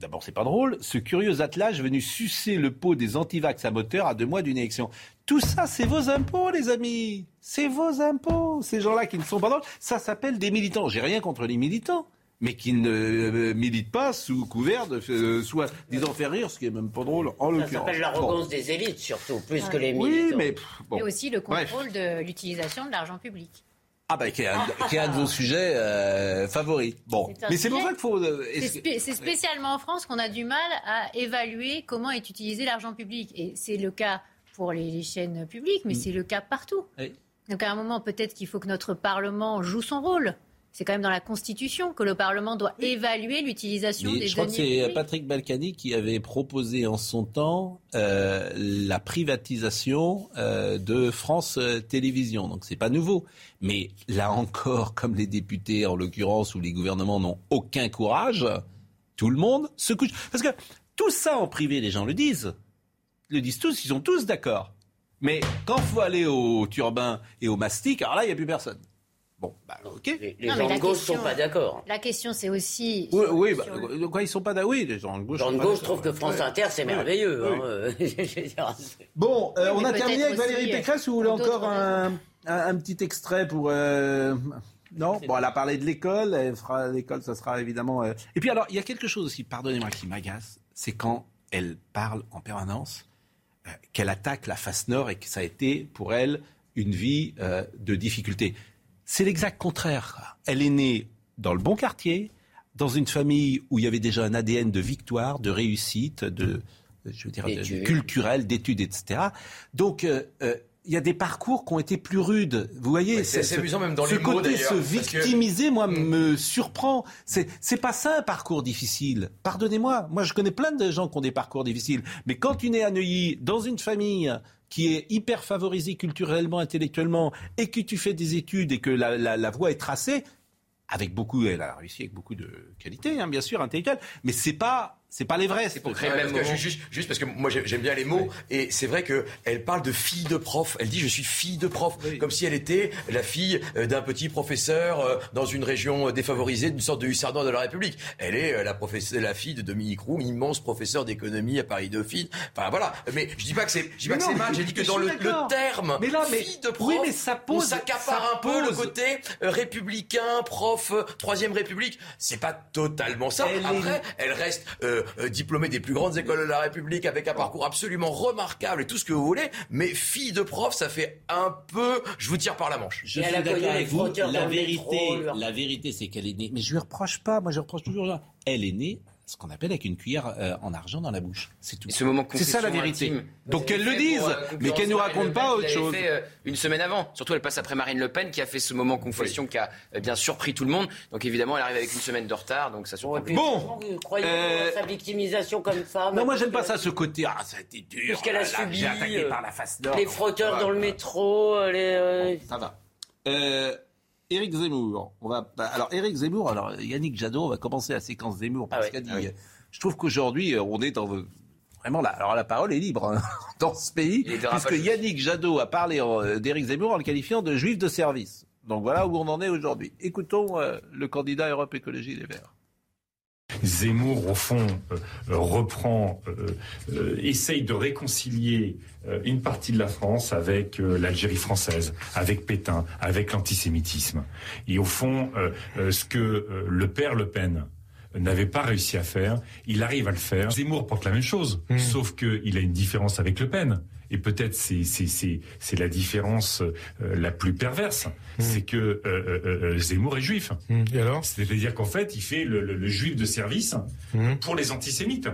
D'abord, c'est pas drôle. Ce curieux attelage venu sucer le pot des antivax à moteur à deux mois d'une élection. Tout ça, c'est vos impôts, les amis. C'est vos impôts. Ces gens-là qui ne sont pas drôles, ça s'appelle des militants. J'ai rien contre les militants mais qui ne euh, milite pas sous couvert de euh, soit disant faire rire, ce qui est même pas drôle en l'occurrence. Ça s'appelle l'arrogance des élites surtout, plus que les militants. Oui, mais Et aussi le contrôle de l'utilisation de l'argent public. Ah bah qui est un, de vos sujets euh, favoris. Bon, mais c'est pour ça qu'il faut. c'est spécialement en France qu'on a du mal à évaluer comment est utilisé l'argent public, et c'est le cas pour les, chaînes publiques, mais mm. c'est le cas partout. Donc à un moment, peut-être qu'il faut que notre Parlement joue son rôle. C'est quand même dans la Constitution que le Parlement doit évaluer l'utilisation des Je crois que c'est Patrick Balkany qui avait proposé en son temps euh, la privatisation euh, de France euh, Télévisions. Donc c'est pas nouveau. Mais là encore, comme les députés en l'occurrence ou les gouvernements n'ont aucun courage, tout le monde se couche. Parce que tout ça en privé, les gens le disent. Le disent tous, ils sont tous d'accord. Mais quand il faut aller au turbin et au mastic, alors là, il n'y a plus personne. Bon, bah, ok. Les, gens de gauche ne sont pas d'accord. La question, c'est aussi. Oui, oui bah, quoi, ils sont pas d'accord. Oui, les gens de gauche. Les gens de gauche trouvent que France Inter, c'est merveilleux. Hein. bon, euh, on a terminé avec Valérie Pécresse ou vous voulez encore un, un, petit extrait pour. Euh... Non, bon, elle a parlé de l'école. Elle fera l'école, ça sera évidemment. Euh, et puis alors, il y a quelque chose aussi, pardonnez-moi, qui m'agace, c'est quand elle parle en permanence, euh, qu'elle attaque la face nord et que ça a été pour elle une vie de difficulté. C'est l'exact contraire. Elle est née dans le bon quartier, dans une famille où il y avait déjà un ADN de victoire, de réussite, de, je veux dire, de, culturel, d'études, etc. Donc, euh, euh, il y a des parcours qui ont été plus rudes. Vous voyez, c'est amusant même dans ce les côté se victimiser, moi, mm. me surprend. C'est c'est pas ça un parcours difficile. Pardonnez-moi, moi je connais plein de gens qui ont des parcours difficiles, mais quand tu nais à Neuilly dans une famille qui est hyper favorisé culturellement, intellectuellement, et que tu fais des études et que la, voie est tracée, avec beaucoup, elle a réussi avec beaucoup de qualité, hein, bien sûr, intellectuelle, mais c'est pas C'est pas les vrais. C'est pour créer le même juste, juste, parce que moi j'aime bien les mots et c'est vrai que elle parle de fille de prof. Elle dit je suis fille de prof, comme si elle était la fille euh, d'un petit professeur euh, dans une région défavorisée, d'une sorte de hussardin de la République. Elle est euh, la la fille de Dominique Roux, immense professeur d'économie à Paris Dauphine. Enfin voilà. Mais je dis pas que c'est, je dis pas que c'est mal. J'ai dit que dans le, terme mais là, mais, fille de prof, mais ça pose, on s'accapare un peu le côté républicain, prof, troisième République. C'est pas totalement ça. Après, elle reste euh, diplômée des plus grandes écoles de la République avec un parcours absolument remarquable et tout ce que vous voulez, mais fille de prof, ça fait un peu, je vous tire par la manche. Je suis d'accord avec vous. La vérité, la vérité, c'est qu'elle est née. Mais je lui reproche pas. Moi, je reproche toujours. Elle est née ce qu'on appelle avec une cuillère euh, en argent dans la bouche. C'est tout. Ce moment c'est ça la vérité. Donc qu'elle le dise, mais qu'elle nous raconte pas autre chose. Fait, euh, une semaine avant. Surtout, elle passe après Marine Le Pen qui a fait ce moment confession qui a euh, bien surpris tout le monde. Donc évidemment, elle arrive avec une semaine de retard, donc ça surprend. bon, vous croyez sa victimisation comme femme Non, moi j'aime pas ça, ce côté. Ah, ça a été dur. Puisqu'elle a subi. par la face Les frotteurs dans le métro. Les, ça va. Euh, Éric Zemmour. On va, bah, alors, Éric Zemmour, alors Yannick Jadot, on va commencer la séquence Zemmour parce ah dit. Ah je trouve qu'aujourd'hui, euh, on est dans. Vraiment là, alors la parole est libre hein, dans ce pays, puisque Yannick Jadot a parlé euh, d'Éric Zemmour en le qualifiant de juif de service. Donc voilà où on en est aujourd'hui. Écoutons euh, le candidat Europe Écologie Les Verts. Zemmour, au fond, reprend, essaye de réconcilier une partie de la France avec l'Algérie française, avec Pétain, avec l'antisémitisme. Et au fond, ce que le père Le Pen n'avait pas réussi à faire, il arrive à le faire. Zemmour porte la même chose, mmh. sauf qu'il a une différence avec Le Pen. Et peut-être c'est c'est la différence euh, la plus perverse, mmh. c'est que euh, euh, Zemmour est juif. Mmh. Et alors? C'est-à-dire qu'en fait, il fait le, juif de service pour les antisémites.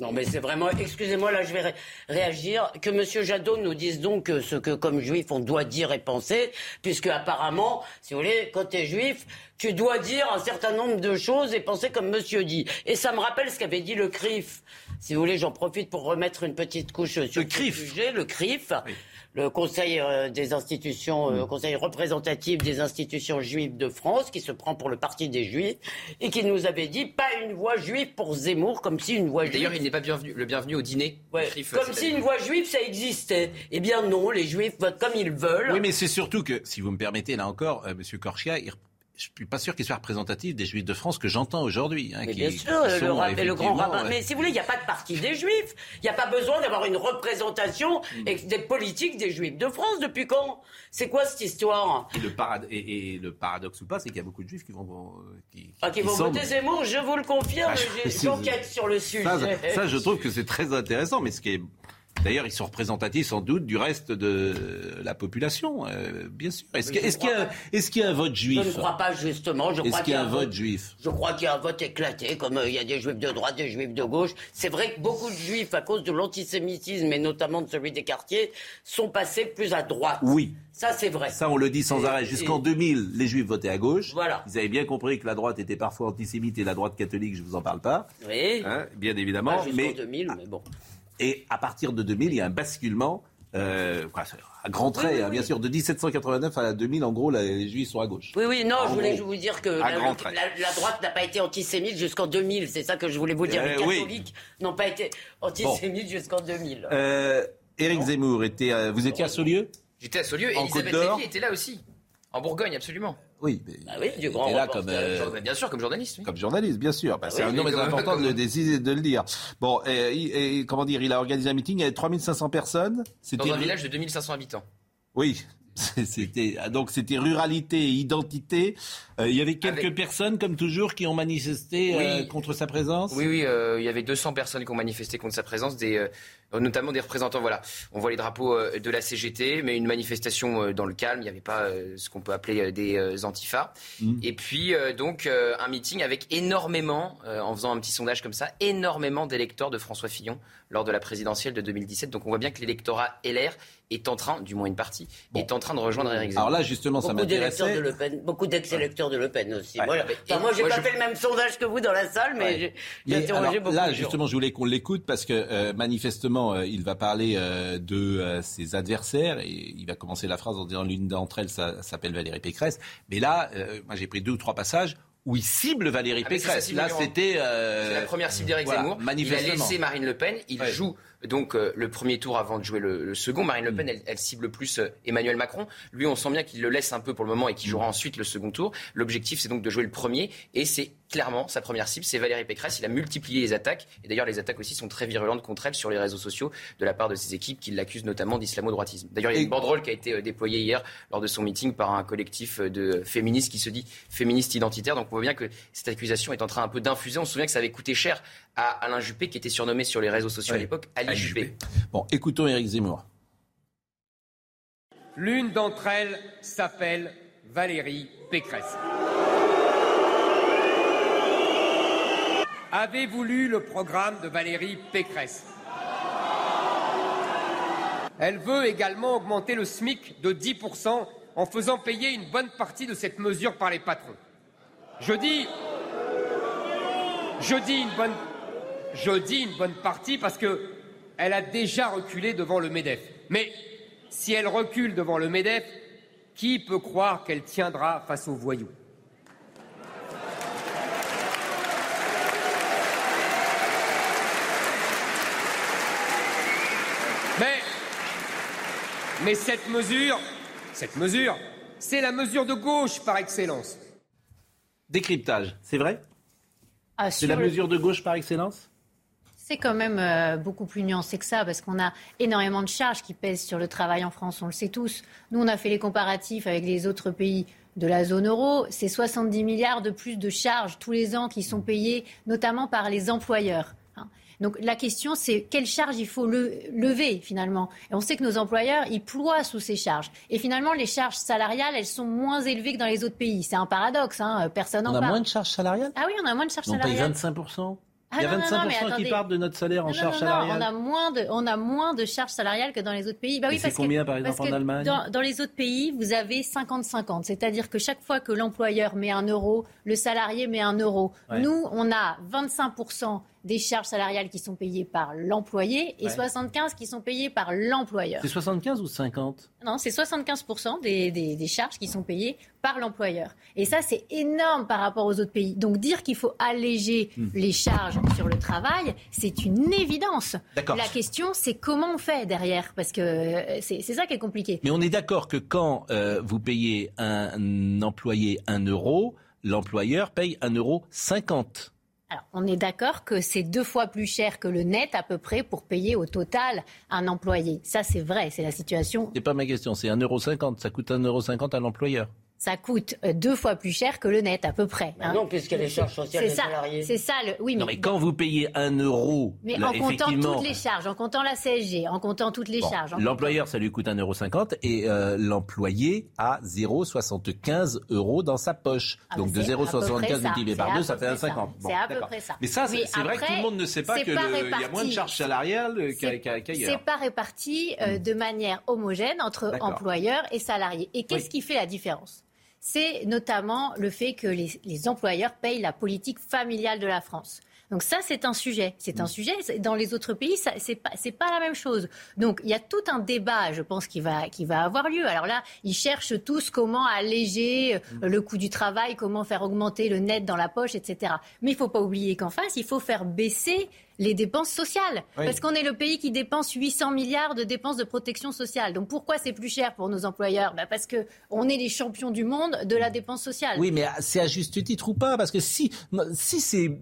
Non, mais c'est vraiment, excusez-moi, là je vais réagir, que M. Jadot nous dise donc ce que comme juif on doit dire et penser, puisque apparemment, si vous voulez, quand tu es juif, tu dois dire un certain nombre de choses et penser comme monsieur dit. Et ça me rappelle ce qu'avait dit le CRIF. Si vous voulez, j'en profite pour remettre une petite couche sur le, sujet, le CRIF le Conseil euh, des institutions, euh, mm. Conseil représentatif des institutions juives de France, qui se prend pour le parti des Juifs, et qui nous avait dit pas une voix juive pour Zemmour, comme si une voix juive. D'ailleurs, il n'est pas bienvenu, le bienvenu au dîner. comme si une voix juive ça existait. Eh bien non, les Juifs votent comme ils veulent. Oui, mais c'est surtout que, si vous me permettez, là encore, M. Euh, Monsieur Korchia, il je suis pas sûr qu'il soit représentatif des Juifs de France que j'entends aujourd'hui. Hein, bien sûr, le, le, grand rabbin. Mais si vous voulez, il n'y a pas de parti des Juifs. Il n'y a pas besoin d'avoir une représentation mm. et des politiques des Juifs de France. Depuis quand? C'est quoi cette histoire? Et le, et, le, paradoxe ou pas, c'est qu'il y a beaucoup de Juifs qui vont, euh, qui, ah, vont voter Zemmour. Je vous le confirme. Ah, J'ai enquête sur le sujet. ça, je trouve que c'est très intéressant. Mais ce qui est D'ailleurs, ils sont représentatifs sans doute du reste de la population, euh, bien sûr. Est-ce qu'il y, a un vote juif Je ne crois pas justement. Est-ce qu'il y a un vote juif Je crois qu'il y a un vote éclaté, comme euh, il y a des juifs de droite, des juifs de gauche. C'est vrai que beaucoup de juifs, à cause de l'antisémitisme et notamment de celui des quartiers, sont passés plus à droite. Oui. Ça, c'est vrai. Ça, on le dit sans arrêt. Jusqu'en 2000, les juifs votaient à gauche. Voilà. Ils avaient bien compris que la droite était parfois antisémite et la droite catholique, je ne vous en parle pas. Oui. Hein, bien évidemment. Pas jusqu'en 2000, mais bon. Et à partir de 2000, il y a un basculement. Euh, à grands traits, hein, bien sûr, de 1789 à 2000, en gros, les Juifs sont à gauche. Oui, oui, non, je voulais vous dire que la, droite n'a pas été antisémite jusqu'en 2000, c'est ça que je voulais vous dire. les euh, catholiques n'ont pas été antisémites jusqu'en 2000. Euh, Éric Zemmour, était, euh, vous étiez à Saulieu? J'étais à Saulieu, et Elisabeth Lévy était là aussi. En Bourgogne, absolument. Oui, mais bah oui, du grand là comme, euh, bien sûr, comme journaliste. Comme journaliste, bien sûr. Bah, c'est un nom important de, de, de, le dire. Bon, et, et, comment dire, il a organisé un meeting, avait 3500 personnes. Dans un village de 2500 habitants. Oui, c'était donc c'était ruralité et identité. Euh, il y avait quelques personnes, comme toujours, qui ont manifesté euh, contre sa présence? Oui, oui, il y avait 200 personnes qui ont manifesté contre sa présence, des, euh, notamment des représentants. Voilà, on voit les drapeaux euh, de la CGT, mais une manifestation euh, dans le calme. Il n'y avait pas ce qu'on peut appeler des antifas. Mmh. Et puis donc un meeting avec énormément, en faisant un petit sondage comme ça, énormément d'électeurs de François Fillon lors de la présidentielle de 2017. Donc on voit bien que l'électorat LR est en train, du moins une partie, est en train de rejoindre Eric Zemmour. Alors là, justement, ça m'intéressait. De Le Pen, beaucoup d'ex-électeurs de Le Pen aussi. moi, j'ai pas fait le même sondage que vous dans la salle, mais j'ai interrogé beaucoup. Là, justement, je voulais qu'on l'écoute parce que manifestement euh, il va parler euh, de euh, ses adversaires et il va commencer la phrase en disant l'une d'entre elles s'appelle Valérie Pécresse. Mais là, moi j'ai pris deux ou trois passages où il cible Valérie ah, Pécresse. Là, c'était. Euh, la première cible d'Éric Zemmour. Il a laissé Marine Le Pen. Il joue donc euh, le premier tour avant de jouer le, second. Marine Le Pen, mm. elle, cible plus euh, Emmanuel Macron. Lui, on sent bien qu'il le laisse un peu pour le moment et qu'il jouera mm. ensuite le second tour. L'objectif, c'est donc de jouer le premier et c'est clairement sa première cible, c'est Valérie Pécresse. Il a multiplié les attaques et d'ailleurs les attaques aussi sont très virulentes contre elle sur les réseaux sociaux de la part de ses équipes qui l'accusent notamment d'islamo-droitisme. D'ailleurs, il y a une banderole qui a été euh, déployée hier lors de son meeting par un collectif de féministes qui se dit féministe identitaire. Donc on voit bien que cette accusation est en train un peu d'infuser. On se souvient que ça avait coûté cher à Alain Juppé qui était surnommé sur les réseaux sociaux à l'époque Juppé. Bon, écoutons Éric Zemmour. L'une d'entre elles s'appelle Valérie Pécresse. Avez-vous lu le programme de Valérie Pécresse? Elle veut également augmenter le SMIC de 10% en faisant payer une bonne partie de cette mesure par les patrons. Je dis, je dis une bonne, je dis une bonne partie parce que elle a déjà reculé devant le MEDEF. Mais si elle recule devant le MEDEF, qui peut croire qu'elle tiendra face aux voyous? Mais, mais cette mesure, cette mesure, c'est la mesure de gauche par excellence. Décryptage, c'est vrai? Ah, C'est la mesure de gauche par excellence? C'est quand même euh, beaucoup plus nuancé que ça, parce qu'on a énormément de charges qui pèsent sur le travail en France, on le sait tous. Nous, on a fait les comparatifs avec les autres pays de la zone euro. C'est 70 milliards de plus de charges tous les ans qui sont payées, notamment par les employeurs. Hein. Donc la question, c'est quelles charges il faut lever finalement. Et on sait que nos employeurs, ils ploient sous ces charges. Et finalement, les charges salariales, elles sont moins élevées que dans les autres pays. C'est un paradoxe, hein. personne n'en parle. On a moins de charges salariales? Ah oui, on a moins de charges salariales. On paye 25 ah il y a 25% qui partent de notre salaire en charge salariale. On a moins de, on a moins de charges salariales que dans les autres pays. Bah oui, c'est combien par exemple en Allemagne dans, les autres pays, vous avez 50-50, c'est-à-dire que chaque fois que l'employeur met un euro, le salarié met un euro. Nous, on a 25% des charges salariales qui sont payées par l'employé et 75 qui sont payées par l'employeur. C'est 75 ou 50 Non, c'est 75% des, des, des, charges qui sont payées par l'employeur. Et ça, c'est énorme par rapport aux autres pays. Donc dire qu'il faut alléger hmm. les charges sur le travail, c'est une évidence. La question, c'est comment on fait derrière, parce que euh, c'est ça qui est compliqué. Mais on est d'accord que quand euh, vous payez un employé 1 euro, l'employeur paye 1,50 euro. Alors, on est d'accord que c'est deux fois plus cher que le net à peu près pour payer au total un employé. Ça, c'est vrai, c'est la situation. C'est pas ma question, c'est 1,50€. Ça coûte 1,50€ à l'employeur ça coûte euh, deux fois plus cher que le net à peu près. Hein. Non, puisqu'il y a les charges sociales des salariés. C'est ça, le, oui. Mais... Non, mais quand vous payez un euro, mais en comptant toutes les charges, en comptant la CSG, en comptant toutes les charges. L'employeur, ça lui coûte 1,50€ et euh, l'employé a 0,75 euros dans sa poche. Ah, Donc de 0,75 multiplié par 2, ça fait 1,50. Bon, c'est à peu près ça. Mais ça, c'est vrai que tout le monde ne sait pas qu'il y a moins de charges salariales qu'ailleurs. C'est pas réparti euh, hmm. de manière homogène entre employeurs et salariés. Et qu'est-ce qui fait la différence? C'est notamment le fait que les, employeurs payent la politique familiale de la France. Donc ça, c'est un sujet. C'est un mm. sujet. Dans les autres pays, ce c'est pas, pas la même chose. Donc il y a tout un débat, je pense, qui va, qui va avoir lieu. Alors là, ils cherchent tous comment alléger euh, le coût du travail, comment faire augmenter le net dans la poche, etc. Mais il faut pas oublier qu'en face, il faut faire baisser les dépenses sociales. Parce qu'on est le pays qui dépense 800 milliards de dépenses de protection sociale. Donc pourquoi c'est plus cher pour nos employeurs? Bah Parce qu'on est les champions du monde de la dépense sociale. Oui, mais c'est à juste titre ou pas? Parce que si, si c'est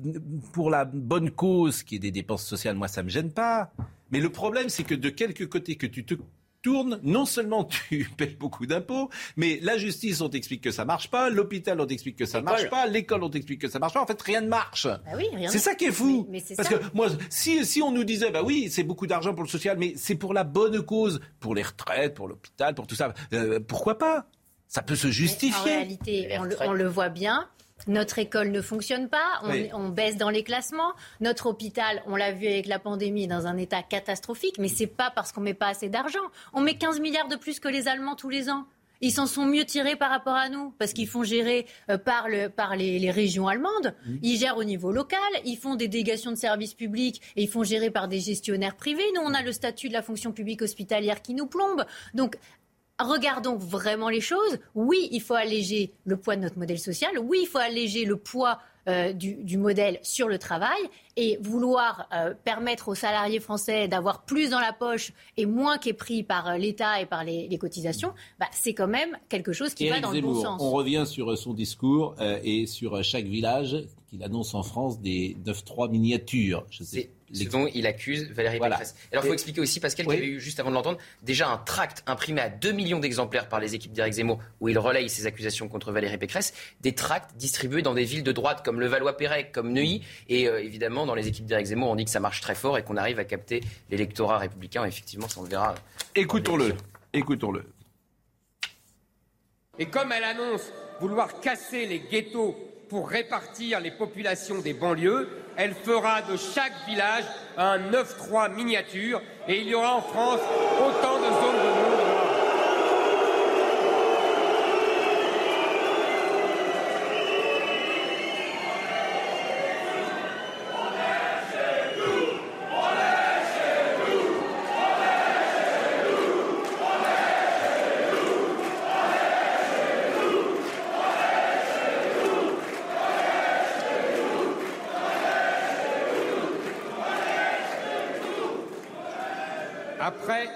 pour la bonne cause qui est des dépenses sociales, moi ça me gêne pas. Mais le problème, c'est que de quelque côté que tu te tourne, non seulement tu payes beaucoup d'impôts, mais la justice, on t'explique que ça marche pas, l'hôpital, on t'explique que ça marche pas, l'école, on t'explique que ça marche pas. En fait, rien ne marche. Bah c'est ça qui est fou. Parce que moi, si, si on nous disait, bah oui, c'est beaucoup d'argent pour le social, mais c'est pour la bonne cause, pour les retraites, pour l'hôpital, pour tout ça, euh, pourquoi pas? Ça peut se justifier. en réalité, on le voit bien. Notre école ne fonctionne pas, on, baisse dans les classements. Notre hôpital, on l'a vu avec la pandémie, est dans un état catastrophique, mais c'est pas parce qu'on met pas assez d'argent. On met 15 milliards de plus que les Allemands tous les ans. Ils s'en sont mieux tirés par rapport à nous, parce qu'ils font gérer euh, par, les, régions allemandes. Ils gèrent au niveau local, ils font des délégations de services publics et ils font gérer par des gestionnaires privés. Nous, on a le statut de la fonction publique hospitalière qui nous plombe. Donc, regardons vraiment les choses. Oui, il faut alléger le poids de notre modèle social. Oui, il faut alléger le poids euh, du, modèle sur le travail et vouloir euh, permettre aux salariés français d'avoir plus dans la poche et moins qui est pris par euh, l'État et par les, cotisations, bah, c'est quand même quelque chose qui va dans le bon sens. On revient sur son discours et sur chaque village qu'il annonce en France des 9-3 miniatures. Je sais ce dont il accuse Valérie Pécresse. Alors il faut expliquer aussi, Pascal, qu'il y avait eu juste avant de l'entendre, déjà un tract imprimé à 2 millions d'exemplaires par les équipes d'Éric Zemmour, où il relaye ses accusations contre Valérie Pécresse, des tracts distribués dans des villes de droite comme Levallois-Perret, comme Neuilly, et euh, évidemment dans les équipes d'Éric Zemmour, on dit que ça marche très fort et qu'on arrive à capter l'électorat républicain. Effectivement, ça on le verra. Écoutons-le. Écoutons-le. Et comme elle annonce vouloir casser les ghettos pour répartir les populations des banlieues, elle fera de chaque village un 9-3 miniature et il y aura en France autant de zones de monde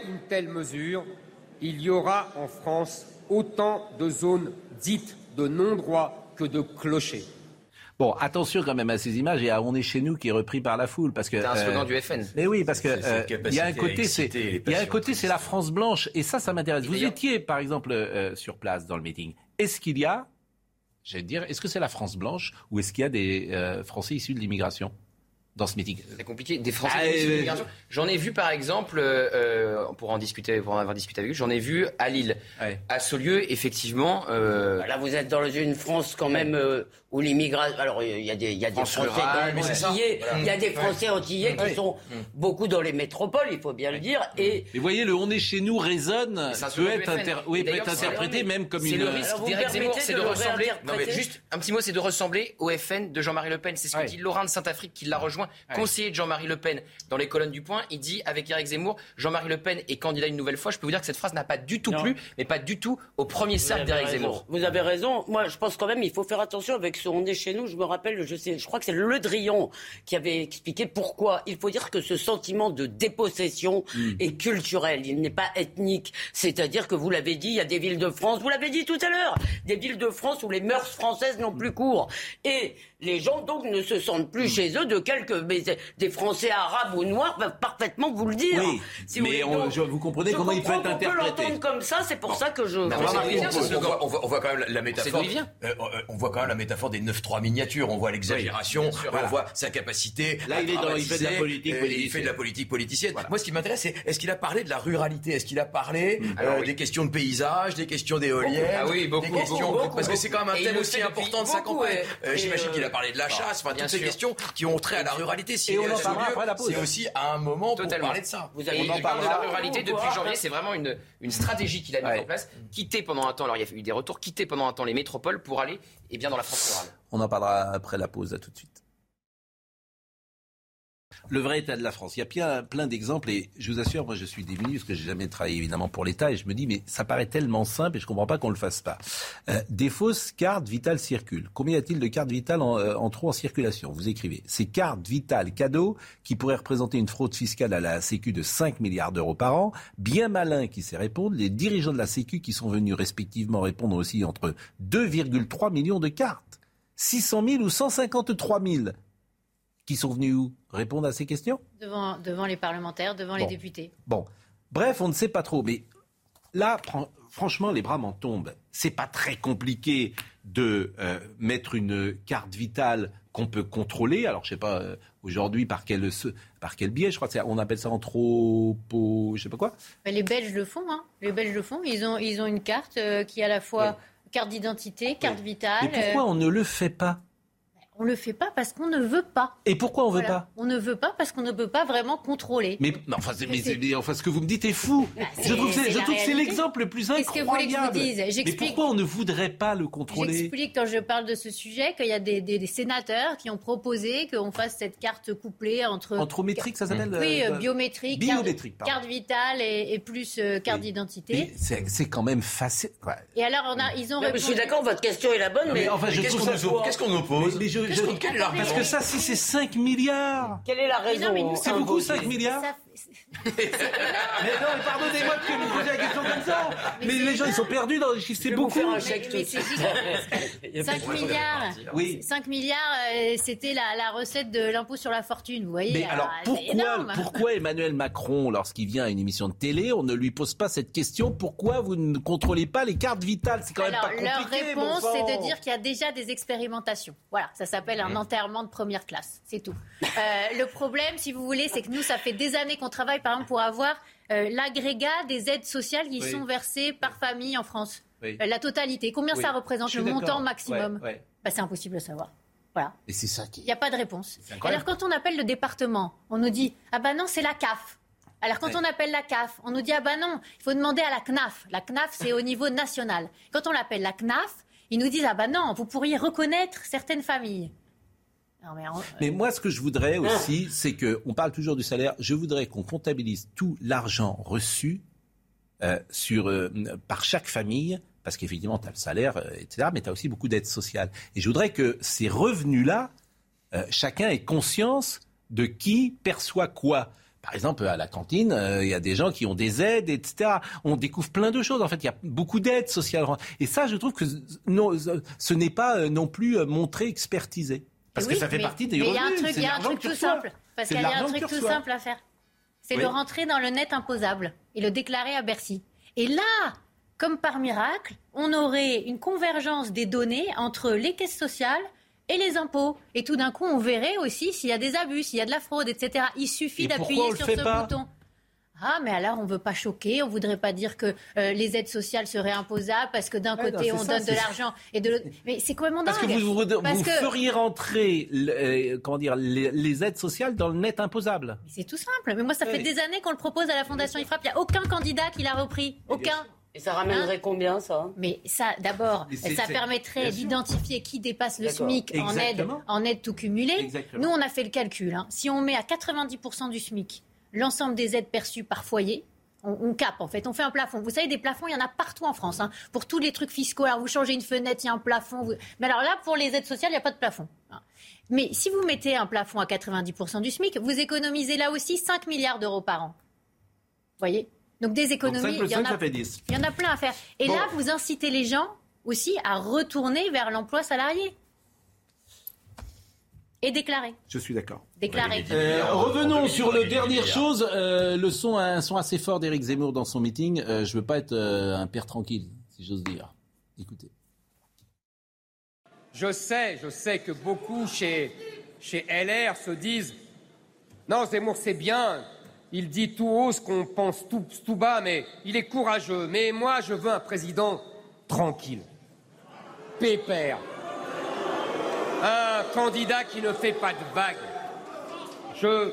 une telle mesure, il y aura en France autant de zones dites de non-droit que de clochers. Bon, attention quand même à ces images et à On est chez nous qui est repris par la foule parce que c'est un slogan euh, du FN. Mais oui, parce que euh, il y a un côté, c'est il y a un côté, c'est la France blanche et ça, ça m'intéresse. Vous étiez par exemple euh, sur place dans le meeting. Est-ce qu'il y a, j'allais dire, est-ce que c'est la France blanche ou est-ce qu'il y a des Français issus de l'immigration? Dans ce meeting. C'est compliqué. Des Français. Ah, j'en ai vu par exemple, euh, pour en discuter, pour en avoir discuté avec eux, j'en ai vu à Lille, à Saulieu, effectivement. Euh... Là, vous êtes dans une France quand même euh, où l'immigration. Alors, il y a des, il y a des Français antillais, il y a des Français antillais qui sont mm. beaucoup dans les métropoles, il faut bien le dire. Et, vous voyez, le "on est chez nous" résonne, ça peut être, oui, peut être interprété même comme une. C'est le risque d'Éric Zemmour, c'est de ressembler. Non, mais juste un petit mot, c'est de ressembler au FN de Jean-Marie Le Pen. C'est ce que dit Laurent de Saint-Afrique qui l'a rejoint, conseiller de Jean-Marie Le Pen dans les colonnes du Point. Il dit avec Éric Zemmour, Jean-Marie Le Pen est candidat une nouvelle fois. Je peux vous dire que cette phrase n'a pas du tout plu, mais pas du tout au premier cercle d'Éric Zemmour. Vous avez raison. Moi, je pense quand même, il faut faire attention avec ce "on est chez nous". Je me rappelle, je, sais, je crois que c'est Le Drian qui avait expliqué pourquoi. Il faut dire que ce sentiment de dépossession hmm. est culturel, il n'est pas ethnique. C'est-à-dire que vous l'avez dit, il y a des villes de France, vous l'avez dit tout à l'heure, des villes de France où les mœurs françaises n'ont plus cours. Et les gens donc ne se sentent plus hmm. chez eux de quelques des Français arabes ou noirs peuvent parfaitement vous le dire. Oui, mais vous comprenez comment il peut être interprété. On peut l'entendre comme ça, c'est pour ça que je. on, voit, quand même la métaphore. Euh, on voit quand même la métaphore des 9-3 miniatures. On voit l'exagération, on voit sa capacité. Là, il, est dans, il fait de la politique politicienne. Il fait de la politique politicienne. Moi, ce qui m'intéresse, c'est est-ce qu'il a parlé de la ruralité? Est-ce qu'il a parlé mm. euh, des questions de paysage, des questions d'éoliennes Ah oui, beaucoup, parce que c'est quand même un thème aussi important de sa campagne. Euh, j'imagine qu'il a parlé de la chasse, enfin toutes ces questions qui ont trait à la ruralité. Si c'est aussi à un moment pour parler de ça. Vous avez parlé de la ruralité depuis janvier, c'est vraiment une, une stratégie qu'il a mise en place. Quitter pendant un temps, alors il y a eu des retours, quitter pendant un temps les métropoles pour aller eh bien, dans la France rurale. On en parlera après la pause, à tout de suite le vrai état de la France. Il y a plein, d'exemples et je vous assure, moi je suis démuni parce que j'ai jamais travaillé évidemment pour l'État et je me dis mais ça paraît tellement simple et je comprends pas qu'on le fasse pas. Euh, des fausses cartes vitales circulent. Combien y a-t-il de cartes vitales en, euh, en trop en circulation? Vous écrivez. Ces cartes vitales cadeaux qui pourraient représenter une fraude fiscale à la Sécu de 5 milliards d'euros par an. Bien malin qui sait répondre. Les dirigeants de la Sécu qui sont venus respectivement répondre aussi entre 2,3 millions de cartes. 600 000 ou 153 000 qui sont venus où Répondre à ces questions devant, devant les parlementaires, devant les députés. Bon. Bref, on ne sait pas trop. Mais là, franchement, les bras m'en tombent. C'est pas très compliqué de euh, mettre une carte vitale qu'on peut contrôler. Alors, je sais pas euh, aujourd'hui par quel par quel biais. Je crois qu'on appelle ça anthropo, je sais pas quoi. les Belges le font. Hein. Les Belges le font. Ils ont ils ont une carte euh, qui est à la fois carte d'identité, carte vitale. Mais pourquoi on ne le fait pas? On le fait pas parce qu'on ne veut pas. Et pourquoi on veut pas On ne veut pas parce qu'on ne peut pas vraiment contrôler. Mais, enfin, enfin, ce que vous me dites est fou. Bah, je trouve, que c'est l'exemple le plus incroyable. Qu'est-ce que vous voulez que je vous dise Mais pourquoi on ne voudrait pas le contrôler J'explique quand je parle de ce sujet qu'il y a des, sénateurs qui ont proposé qu'on fasse cette carte couplée entre. Anthrométrique, ça s'appelle Oui, euh, euh, biométrique, biométrique carte, vitale et, plus euh, carte d'identité. C'est quand même facile. Et alors, on a, ils ont répondu... Je suis d'accord, votre question est la bonne, mais. enfin, qu'est-ce qu'on oppose parce que ça, si c'est 5 milliards. Quelle est la raison C'est beaucoup 5 milliards mais non, mais pardonnez-moi de me poser la question comme ça. Mais, les gens, ils sont perdus dans les chiffres. C'est beaucoup. Mais, 5 milliards. Oui. 5 milliards, euh, c'était la, la, recette de l'impôt sur la fortune. Vous voyez. Mais alors, pourquoi, pourquoi Emmanuel Macron, lorsqu'il vient à une émission de télé, on ne lui pose pas cette question Pourquoi vous ne contrôlez pas les cartes vitales? C'est quand même pas compliqué. Leur réponse, c'est de dire qu'il y a déjà des expérimentations. Voilà, ça s'appelle un mmh. enterrement de première classe. C'est tout. Euh, le problème, si vous voulez, c'est que nous, ça fait des années qu'on travaille par exemple, pour avoir euh, l'agrégat des aides sociales qui sont versées par famille en France. Euh, la totalité. Combien ça représente le montant maximum bah, C'est impossible de savoir. Voilà. Et c'est ça qui. Il n'y a pas de réponse. Alors quand on appelle le département, on nous dit ah bah non c'est la CAF. Alors quand on appelle la CAF, on nous dit ah bah non, il faut demander à la CNAF. La CNAF c'est au niveau national. Quand on l'appelle la CNAF, ils nous disent ah bah non, vous pourriez reconnaître certaines familles mais, moi, ce que je voudrais ah. aussi, c'est que on parle toujours du salaire. Je voudrais qu'on comptabilise tout l'argent reçu euh, sur, euh, par chaque famille, parce qu'effectivement, tu as le salaire, euh, etc., mais tu as aussi beaucoup d'aides sociales. Et je voudrais que ces revenus-là, chacun ait conscience de qui perçoit quoi. Par exemple, à la cantine, il y a des gens qui ont des aides, etc. On découvre plein de choses. En fait, il y a beaucoup d'aides sociales. Et ça, je trouve que non, ce n'est pas non plus montré, expertisé. Parce que ça fait partie des revenus. Il y a un truc, tout simple. Parce qu'il y a un truc tout simple à faire. C'est le rentrer dans le net imposable et le déclarer à Bercy. Et là, comme par miracle, on aurait une convergence des données entre les caisses sociales et les impôts. Et tout d'un coup, on verrait aussi s'il y a des abus, s'il y a de la fraude, etc. Il suffit d'appuyer sur ce bouton. Ah, mais alors on ne veut pas choquer, on ne voudrait pas dire que euh, les aides sociales seraient imposables parce que d'un côté on donne de l'argent et de l'autre. Mais c'est quand même Parce que vous, vous, feriez rentrer euh, comment dire, les, aides sociales dans le net imposable. C'est tout simple. Mais moi, ça fait des années qu'on le propose à la Fondation IFRAP. Il n'y a aucun candidat qui l'a repris. Aucun. Et ça ramènerait hein combien ça? Mais ça, d'abord, ça permettrait d'identifier qui dépasse le SMIC en aide, en aide tout cumulé. Nous, on a fait le calcul. Hein. Si on met à 90% du SMIC l'ensemble des aides perçues par foyer. On, cap en fait, on fait un plafond. Vous savez, des plafonds, il y en a partout en France. Hein. Pour tous les trucs fiscaux, alors vous changez une fenêtre, il y a un plafond. Mais alors là, pour les aides sociales, il n'y a pas de plafond. Hein. Mais si vous mettez un plafond à 90% du SMIC, vous économisez là aussi 5 milliards d'euros par an. Vous voyez? Donc des économies, il, y en a, il y en a plein à faire. Et là, vous incitez les gens aussi à retourner vers l'emploi salarié. Et déclaré. Je suis d'accord. Déclaré. Euh, revenons sur le dernière chose. Euh, le son, un son assez fort d'Éric Zemmour dans son meeting. Euh, je veux pas être un père tranquille, si j'ose dire. Écoutez. Je sais, je sais que beaucoup chez, chez LR se disent Non, Zemmour, c'est bien. Il dit tout haut ce qu'on pense tout, tout bas, mais il est courageux. Mais moi, je veux un président tranquille, pépère un candidat qui ne fait pas de vagues. Je,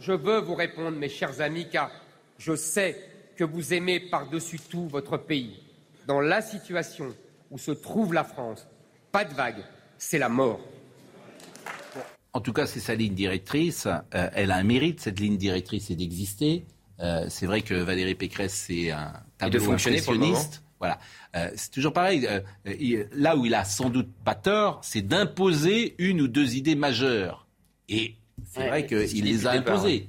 je veux vous répondre, mes chers amis, car je sais que vous aimez par-dessus tout votre pays. Dans la situation où se trouve la France, pas de vagues, c'est la mort. En tout cas, c'est sa ligne directrice. Euh, elle a un mérite, cette ligne directrice, c'est d'exister. Euh, c'est vrai que Valérie Pécresse, c'est un tableau de fonctionner voilà. Euh, c'est toujours pareil. Euh, là où il a sans doute pas tort, c'est d'imposer une ou deux idées majeures. Et c'est vrai qu'il les a imposées.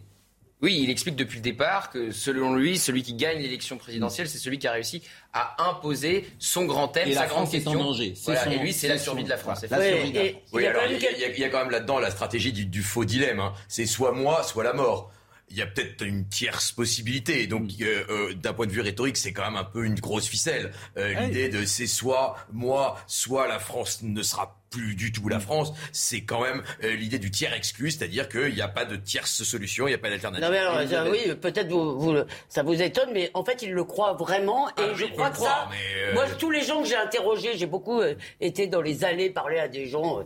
Oui, il explique depuis le départ que selon lui, celui qui gagne l'élection présidentielle, c'est celui qui a réussi à imposer son grand thème, et sa la grande France est en danger. et lui, c'est la survie de la France. il, y a, quand même là-dedans la stratégie du, faux dilemme. Hein. C'est soit moi, soit la mort. Il y a peut-être une tierce possibilité. Donc, mm. euh, euh, d'un point de vue rhétorique, c'est quand même un peu une grosse ficelle. Euh, l'idée de c'est soit moi, soit la France ne sera plus du tout la mm. France, c'est quand même euh, l'idée du tiers exclu, c'est-à-dire qu'il n'y a pas de tierce solution, il n'y a pas d'alternative. Non mais alors, euh, oui, peut-être vous, ça vous étonne, mais en fait, il le croit vraiment, et ah, je crois que ça. Euh, moi, tous les gens que j'ai interrogés, j'ai beaucoup été dans les allées parler à des gens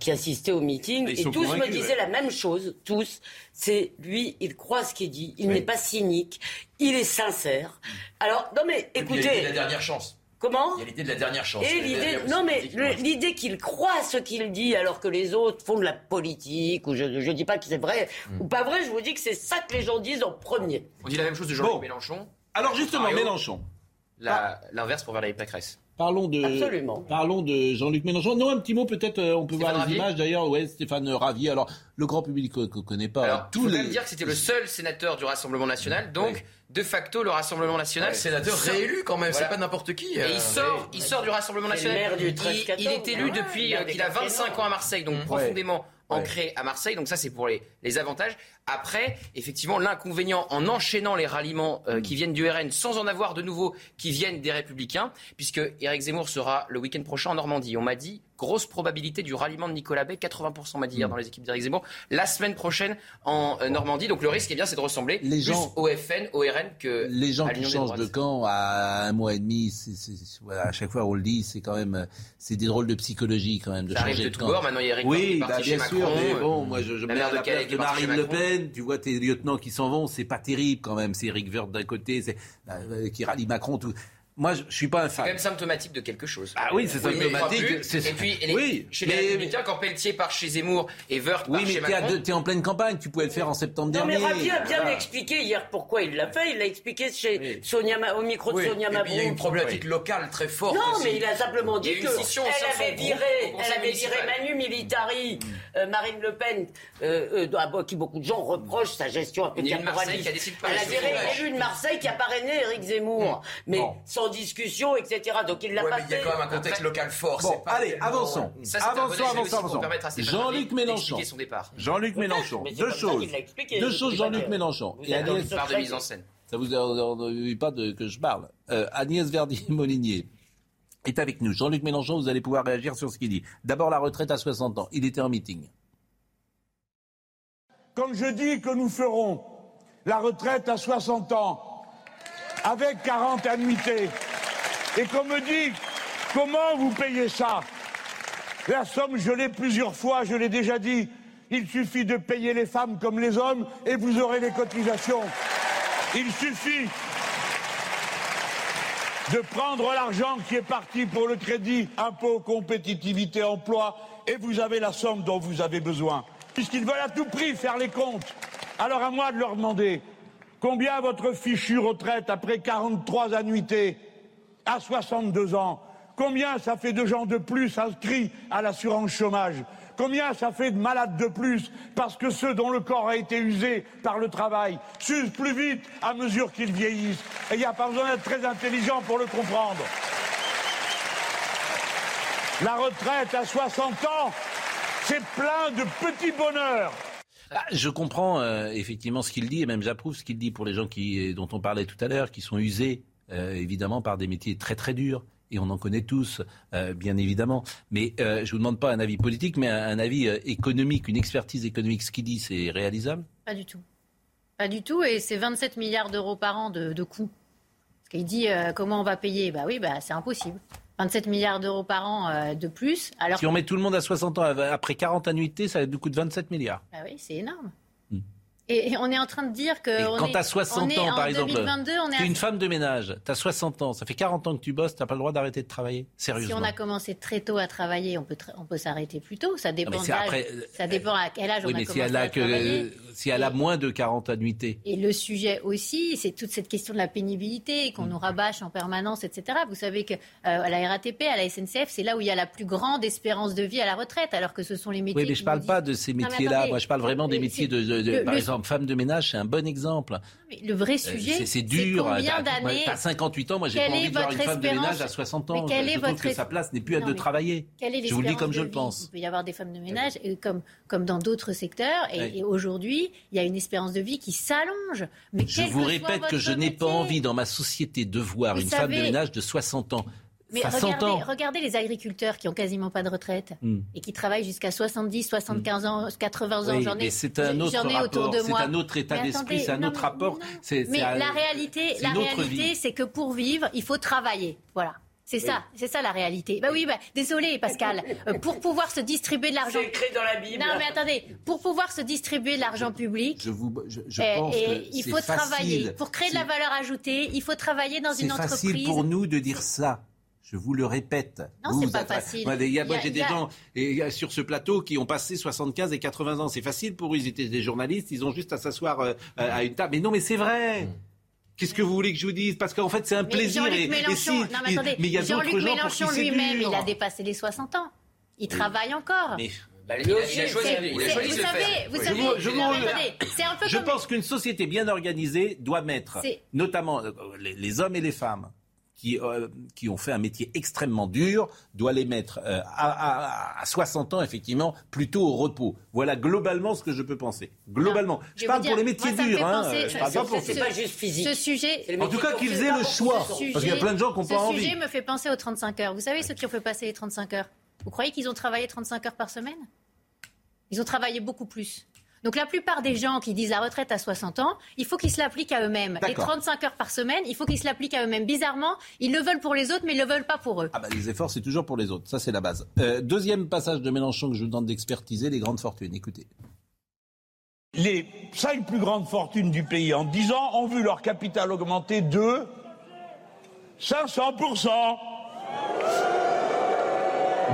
qui assistaient au meeting, et tous me disaient la même chose, tous. C'est lui, il croit ce qu'il dit, il n'est pas cynique, il est sincère. Alors, non mais écoutez. Il a la dernière chance. Comment Il y a l'idée de la dernière chance. Et l'idée, non mais l'idée qu'il croit ce qu'il dit alors que les autres font de la politique, ou je ne dis pas que c'est vrai hmm. ou pas vrai, je vous dis que c'est ça que les gens disent en premier. On dit la même chose de Jean-Luc Mélenchon. Alors justement, Mélenchon. L'inverse pour Valérie Pécresse. Parlons de, Absolument. parlons de Jean-Luc Mélenchon. Non, un petit mot peut-être, euh, on peut voir les images d'ailleurs. Ouais, Stéphane Ravier. Alors, le grand public ne connaît pas. Alors, tous les... dire que c'était le seul sénateur du Rassemblement national, donc de facto le Rassemblement national. sénateur réélu quand même, c'est pas n'importe qui. Et il euh, sort, il sort du Rassemblement national. Du il, est élu depuis euh, qu'il a 25 ans à Marseille, donc profondément ancré à Marseille. Donc ça, c'est pour les, les avantages. Après, effectivement, l'inconvénient en enchaînant les ralliements euh, qui viennent du RN sans en avoir de nouveaux qui viennent des Républicains, puisque Éric Zemmour sera le week-end prochain en Normandie. On m'a dit grosse probabilité du ralliement de Nicolas Bay, 80% m'a dit hier mm. dans les équipes d'Éric Zemmour, la semaine prochaine en euh, Normandie. Donc le risque, eh bien, c'est de ressembler les plus gens, au FN, au RN que les gens qui changent de camp à un mois et demi. voilà, à chaque fois on le dit, c'est quand même c'est des drôles de psychologie quand même de changer de, de camp. Maintenant il y a Eric oui, bah, bien sûr, mais bon, moi je, je mets à la place de Marine Le Pen. Tu vois tes lieutenants qui s'en vont, c'est pas terrible quand même. C'est Eric Woerth d'un côté, c'est euh, qui rallie Macron. Tout. Moi, je, suis pas un fan. C'est quand même symptomatique de quelque chose. Ah oui, c'est symptomatique. et puis, oui, chez les Républicains, quand Pelletier part chez Zemmour et Wörth oui, part chez Macron... Mais t'es en pleine campagne, tu pouvais le faire en septembre dernier. Non, mais Ravi a bien expliqué hier pourquoi il l'a fait. Il l'a expliqué chez Sonia, au micro de Sonia Mabrouk. Il y a une problématique locale très forte Non, mais il a simplement dit qu'elle avait viré, elle avait viré Manu Militari, euh, Marine Le Pen, euh, euh, qui beaucoup de gens reprochent sa gestion un peu caporaliste. Elle a viré de Marseille qui a parrainé Éric Zemmour. Mais sans discussion, donc il l'a pas Il y a quand même un contexte local fort. Bon, allez, avançons. avançons, avançons, avançons. Jean-Luc Mélenchon. Jean-Luc Mélenchon. Deux choses. Deux choses, Jean-Luc Mélenchon. Et Agnès. de mise en scène. Ça vous envie pas de, que je parle. Euh, Agnès Verdi-Molinier est avec nous. Jean-Luc Mélenchon, vous allez pouvoir réagir sur ce qu'il dit. D'abord, la retraite à 60 ans. Il était en meeting. Comme je dis que nous ferons la retraite à 60 ans avec 40 annuités, et qu'on me dit comment vous payez ça? La somme, je l'ai plusieurs fois, je l'ai déjà dit. Il suffit de payer les femmes comme les hommes et vous aurez les cotisations. Il suffit de prendre l'argent qui est parti pour le crédit, impôt, compétitivité, emploi, et vous avez la somme dont vous avez besoin. Puisqu'ils veulent à tout prix faire les comptes. Alors à moi de leur demander combien votre fichue retraite après 43 annuités à 62 ans? Combien ça fait de gens de plus inscrits à l'assurance chômage? Combien ça fait de malades de plus parce que ceux dont le corps a été usé par le travail s'usent plus vite à mesure qu'ils vieillissent? Et il n'y a pas besoin d'être très intelligent pour le comprendre. La retraite à 60 ans, c'est plein de petits bonheurs. Ah, je comprends euh, effectivement ce qu'il dit et même j'approuve ce qu'il dit pour les gens qui, dont on parlait tout à l'heure, qui sont usés euh, évidemment par des métiers très très durs. Et on en connaît tous, euh, bien évidemment. Mais euh, je ne vous demande pas un avis politique, mais un, avis économique, une expertise économique. Ce qu'il dit, c'est réalisable? Pas du tout. Pas du tout. Et c'est 27 milliards d'euros par an de, coûts. Parce qu'il dit comment on va payer? Bah oui, bah, c'est impossible. 27 milliards d'euros par an de plus. Alors si on met tout le monde à 60 ans, après 40 annuités, ça de 27 milliards. Bah oui, c'est énorme. Et, on est en train de dire que. quand tu as 60 ans, par exemple, tu es une femme de ménage, tu as 60 ans, ça fait 40 ans que tu bosses, tu n'as pas le droit d'arrêter de travailler. Sérieusement. Si on a commencé très tôt à travailler, on peut, on peut s'arrêter plus tôt. Ça dépend, après, ça dépend à quel âge on a commencé à travailler si elle a moins de 40 annuités. Et le sujet aussi, c'est toute cette question de la pénibilité qu'on mm. nous rabâche en permanence, etc. Vous savez qu'à euh, la RATP, à la SNCF, c'est là où il y a la plus grande espérance de vie à la retraite, alors que ce sont les métiers. Oui, mais je ne parle pas de ces métiers-là. Moi, je parle vraiment des métiers de, par exemple exemple. Femme de ménage, c'est un bon exemple. le vrai euh, sujet, c'est dur. Combien d'années T'as 58 ans, moi j'ai pas envie de voir une femme de ménage à 60 ans. quelle je, votre que sa place n'est plus à de travailler. je vous le dis comme je le pense. Il peut y avoir des femmes de ménage comme, comme dans d'autres secteurs. Et, aujourd'hui, il y a une espérance de vie qui s'allonge. Mais je vous répète que je n'ai pas envie dans ma société de voir une femme de ménage de 60 ans. Mais regardez, regardez, les agriculteurs qui ont quasiment pas de retraite hmm. et qui travaillent jusqu'à 70, 75 ans, 80 ans. j'en ai, c'est un autre rapport, C'est un autre état d'esprit, c'est un autre rapport. mais la réalité, la réalité, c'est que pour vivre, il faut travailler. Voilà. C'est ça, c'est ça la réalité. Bah oui, bah, désolé Pascal. Euh, pour pouvoir se distribuer de l'argent. C'est écrit dans la Bible. Non mais attendez, pour pouvoir se distribuer de l'argent public. Je vous, je, je eh, pense que il faut travailler. Pour créer de la valeur ajoutée, il faut travailler dans une entreprise. C'est facile pour nous de dire ça. Je vous le répète. Non, c'est pas facile. Moi, j'ai des gens et, sur ce plateau qui ont passé 75 et 80 ans. C'est facile pour eux. Ils étaient des journalistes. Ils ont juste à s'asseoir euh, à une table. Mais non, mais c'est vrai. Mm. Qu'est-ce que vous voulez que je vous dise? Parce qu'en fait, c'est un plaisir. Jean-Luc Mélenchon, non, mais attendez, Jean-Luc Mélenchon lui-même, il a dépassé les 60 ans. Il travaille encore. Mais... Bah, il, a choisi, il a choisi vous savez, vous savez, je, je, je pense qu'une société bien organisée doit mettre, notamment euh, les hommes et les femmes, qui, euh, qui ont fait un métier extrêmement dur, doit les mettre euh, à, à, 60 ans, effectivement, plutôt au repos. Voilà globalement ce que je peux penser. Globalement. je, parle pour les métiers durs. Hein, je parle pas pour C'est pas juste physique. Ce sujet, en tout cas, qu'ils aient le choix. parce qu'il y a plein de gens qui n'ont pas envie. Ce sujet me fait penser aux 35 heures. Vous savez, ceux qui ont fait passer les 35 heures, vous croyez qu'ils ont travaillé 35 heures par semaine? Ils ont travaillé beaucoup plus. Donc la plupart des gens qui disent la retraite à 60 ans, il faut qu'ils se l'appliquent à eux-mêmes. Les 35 heures par semaine, il faut qu'ils se l'appliquent à eux-mêmes. Bizarrement, ils le veulent pour les autres, mais ils ne le veulent pas pour eux. Ah bah, les efforts, c'est toujours pour les autres. Ça, c'est la base. Euh, deuxième passage de Mélenchon que je vous demande d'expertiser, les grandes fortunes. Écoutez. Les cinq plus grandes fortunes du pays en 10 ans ont vu leur capital augmenter de 500%.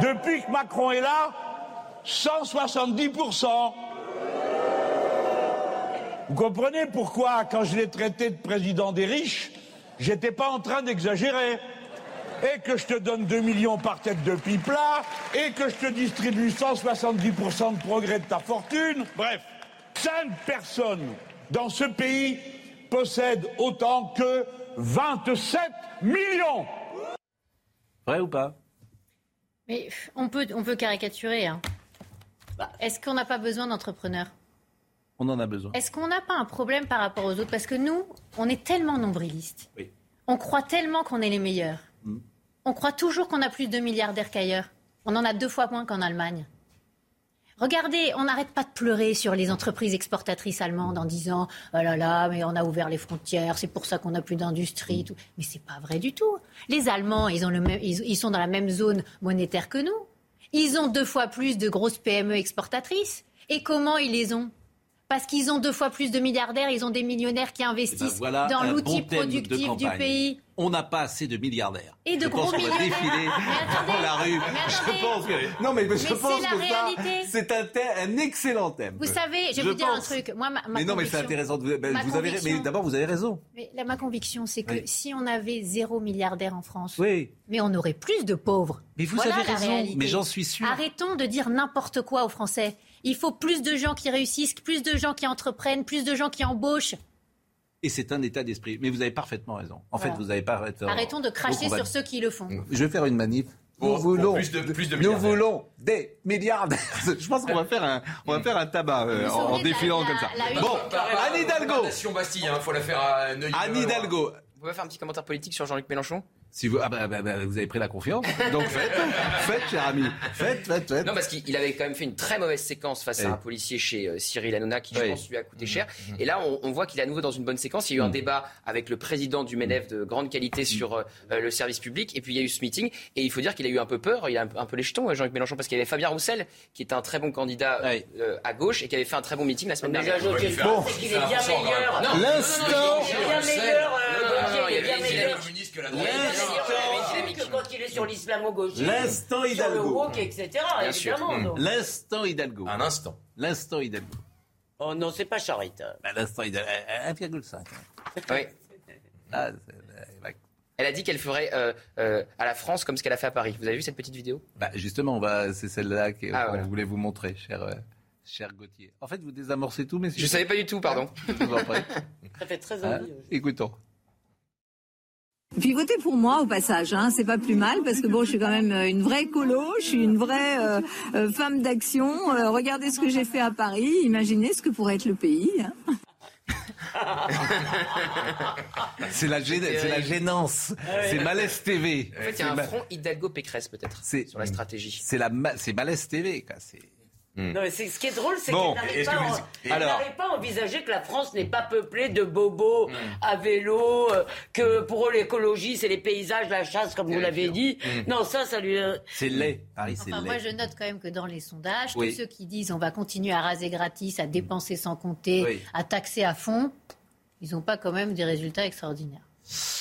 Depuis que Macron est là, 170%. Vous comprenez pourquoi, quand je l'ai traité de président des riches, j'étais pas en train d'exagérer. Et que je te donne 2 millions par tête de pipe là, et que je te distribue 170% de progrès de ta fortune. Bref, 5 personnes dans ce pays possèdent autant que 27 millions. Vrai ou pas? Mais on peut, on peut caricaturer. Hein. Est-ce qu'on n'a pas besoin d'entrepreneurs? On en a besoin. Est-ce qu'on n'a pas un problème par rapport aux autres? Parce que nous, on est tellement nombrilistes. On croit tellement qu'on est les meilleurs. Mm. On croit toujours qu'on a plus de milliardaires qu'ailleurs. On en a deux fois moins qu'en Allemagne. Regardez, on n'arrête pas de pleurer sur les entreprises exportatrices allemandes en disant oh là là, mais on a ouvert les frontières, c'est pour ça qu'on n'a plus d'industrie. Tout. Mais c'est pas vrai du tout. Les Allemands, ils, ont le même, ils sont dans la même zone monétaire que nous. Ils ont deux fois plus de grosses PME exportatrices. Et comment ils les ont parce qu'ils ont deux fois plus de milliardaires, ils ont des millionnaires qui investissent eh ben dans l'outil productif du pays. On n'a pas assez de milliardaires. Et de je gros pense milliardaires. Va défiler dans la rue. je pense que non, mais, je pense que ça, c'est un, un, excellent thème. Vous savez, je vais vous dire un truc. Moi, ma, mais non, mais c'est intéressant. De, ben, vous avez, mais d'abord, vous avez raison. Mais ma conviction, c'est que si on avait zéro milliardaire en France, oui. mais on aurait plus de pauvres. Mais vous voilà avez raison. Mais j'en suis sûr. Arrêtons de dire n'importe quoi aux Français. Il faut plus de gens qui réussissent, plus de gens qui entreprennent, plus de gens qui embauchent. Et c'est un état d'esprit. Mais vous avez parfaitement raison. En fait, vous n'avez pas raison. Arrêtons de cracher sur ceux qui le font. Je vais faire une manif. nous, voulons, nous voulons des milliardaires. Je pense qu'on va faire un, on va faire un tabac euh, en, défilant comme ça. bon, Anne Hidalgo. Bastille, il hein, faut la faire à Anne Hidalgo. Vous pouvez faire un petit commentaire politique sur Jean-Luc Mélenchon si vous, ah bah, bah, bah, vous avez pris la confiance, donc faites, faites, cher ami, faites, faites, faites. Non, parce qu'il avait quand même fait une très mauvaise séquence face à un policier chez euh, Cyril Hanouna qui, je pense, lui a coûté cher. Mmh, mmh. Et là, on, on voit qu'il est à nouveau dans une bonne séquence. Il y a eu un mmh. débat avec le président du MEDEF de grande qualité sur euh, le service public, et puis il y a eu ce meeting. Et il faut dire qu'il a eu un peu peur, il a un, peu les jetons, euh, Jean-Luc Mélenchon, parce qu'il y avait Fabien Roussel, qui est un très bon candidat à gauche et qui avait fait un très bon meeting la semaine dernière. Bon. L'instant. Il est bien meilleur que quand il est sur l'islamo-gauchisme, l'instant Hidalgo, le etc. évidemment. L'instant Hidalgo. Un instant. L'instant Hidalgo. Oh non, c'est pas charitable. Ben, l'instant Hidalgo, 1,5. Oui. Ah, elle a dit qu'elle ferait euh, euh, à la France comme ce qu'elle a fait à Paris. Vous avez vu cette petite vidéo? Bah, Justement, c'est celle-là qu'on ah, voulait vous montrer, cher, euh, cher Gauthier. En fait, vous désamorcez tout, mais je ne savais pas du tout, pardon. Ça fait très envie. Hein Écoutons. Puis votez pour moi au passage, hein, c'est pas plus mal parce que bon, je suis quand même euh, une vraie colo, je suis une vraie euh, euh, femme d'action. regardez ce que j'ai fait à Paris, imaginez ce que pourrait être le pays. Hein. c'est la, la gênance, c'est Malaise TV. En fait, il y a un front Hidalgo-Pécresse peut-être sur la stratégie. C'est la, c'est Malaise TV, quoi. C'est Hmm. Non, ce qui est drôle, c'est bon, qu'il n'arrive pas, à envisager que la France n'est pas peuplée de bobos hmm. à vélo, euh, que pour eux l'écologie c'est les paysages, la chasse, comme vous l'avez dit. Hmm. Non, ça, ça lui. C'est laid, Paris, c'est Moi, je note quand même que dans les sondages, tous ceux qui disent on va continuer à raser gratis, à dépenser sans compter, à taxer à fond, ils n'ont pas quand même des résultats extraordinaires.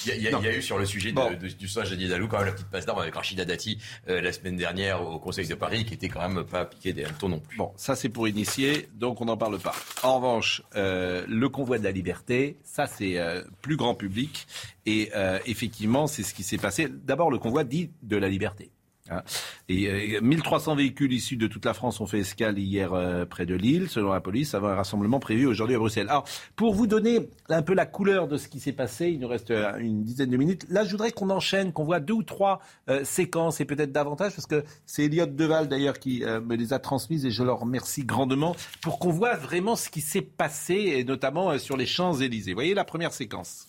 Il y, a, eu sur le sujet du sondage de Dalou quand même la petite passe d'armes avec Rachida Dati euh, la semaine dernière au Conseil de Paris qui était quand même pas piqué des hannetons non plus. Bon, ça c'est pour initier, donc on n'en parle pas. En revanche, euh, le convoi de la liberté, ça c'est euh, plus grand public et effectivement c'est ce qui s'est passé. D'abord le convoi dit de la liberté. Hein. Et 1300 euh, véhicules issus de toute la France ont fait escale hier euh, près de Lille, selon la police, avant un rassemblement prévu aujourd'hui à Bruxelles. Alors, pour vous donner un peu la couleur de ce qui s'est passé, il nous reste euh, une dizaine de minutes. Là, je voudrais qu'on enchaîne, qu'on voit deux ou trois séquences et peut-être davantage, parce que c'est Elliot Deval d'ailleurs qui me les a transmises et je leur remercie grandement pour qu'on voit vraiment ce qui s'est passé, et notamment sur les Champs-Élysées. Vous voyez la première séquence.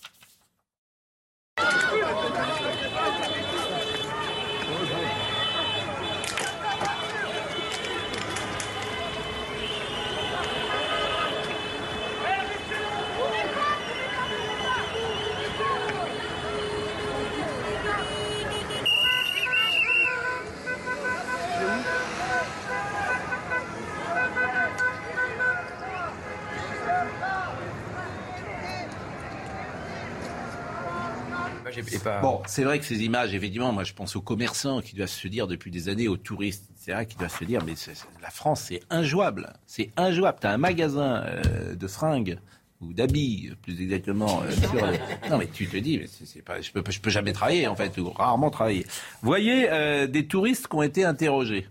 Bon, c'est vrai que ces images, effectivement, moi je pense aux commerçants qui doivent se dire depuis des années, aux touristes, etc., qui doivent se dire, mais la France, c'est injouable. C'est injouable. Tu as un magasin euh, de fringues ou d'habits, plus exactement. Euh, non, mais tu te dis, mais c'est pas, je peux, je peux jamais travailler, en fait, ou rarement travailler. Voyez euh, des touristes qui ont été interrogés.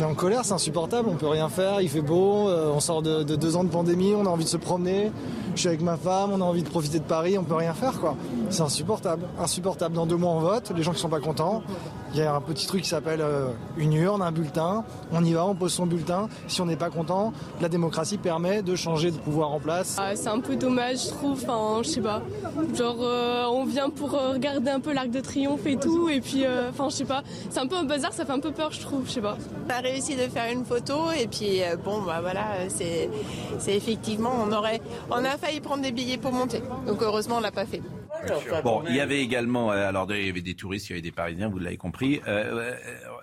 On est en colère, c'est insupportable, on peut rien faire, il fait beau, euh, on sort de, deux ans de pandémie, on a envie de se promener, je suis avec ma femme, on a envie de profiter de Paris, on peut rien faire quoi. C'est insupportable, insupportable. Dans deux mois on vote, les gens qui sont pas contents, il y a un petit truc qui s'appelle euh, une urne, un bulletin, on y va, on pose son bulletin, si on n'est pas content, la démocratie permet de changer de pouvoir en place. Ah, c'est un peu dommage je trouve, enfin je sais pas, genre euh, on vient pour regarder un peu l'arc de triomphe et tout, et puis enfin je sais pas, c'est un peu un bazar, ça fait un peu peur je trouve, je sais pas réussi de faire une photo et puis euh, bon bah voilà c'est c'est effectivement on aurait on a failli prendre des billets pour monter donc heureusement on l'a pas fait. Bon, il y avait également, euh, alors il y avait des touristes, il y avait des Parisiens, vous l'avez compris. Euh,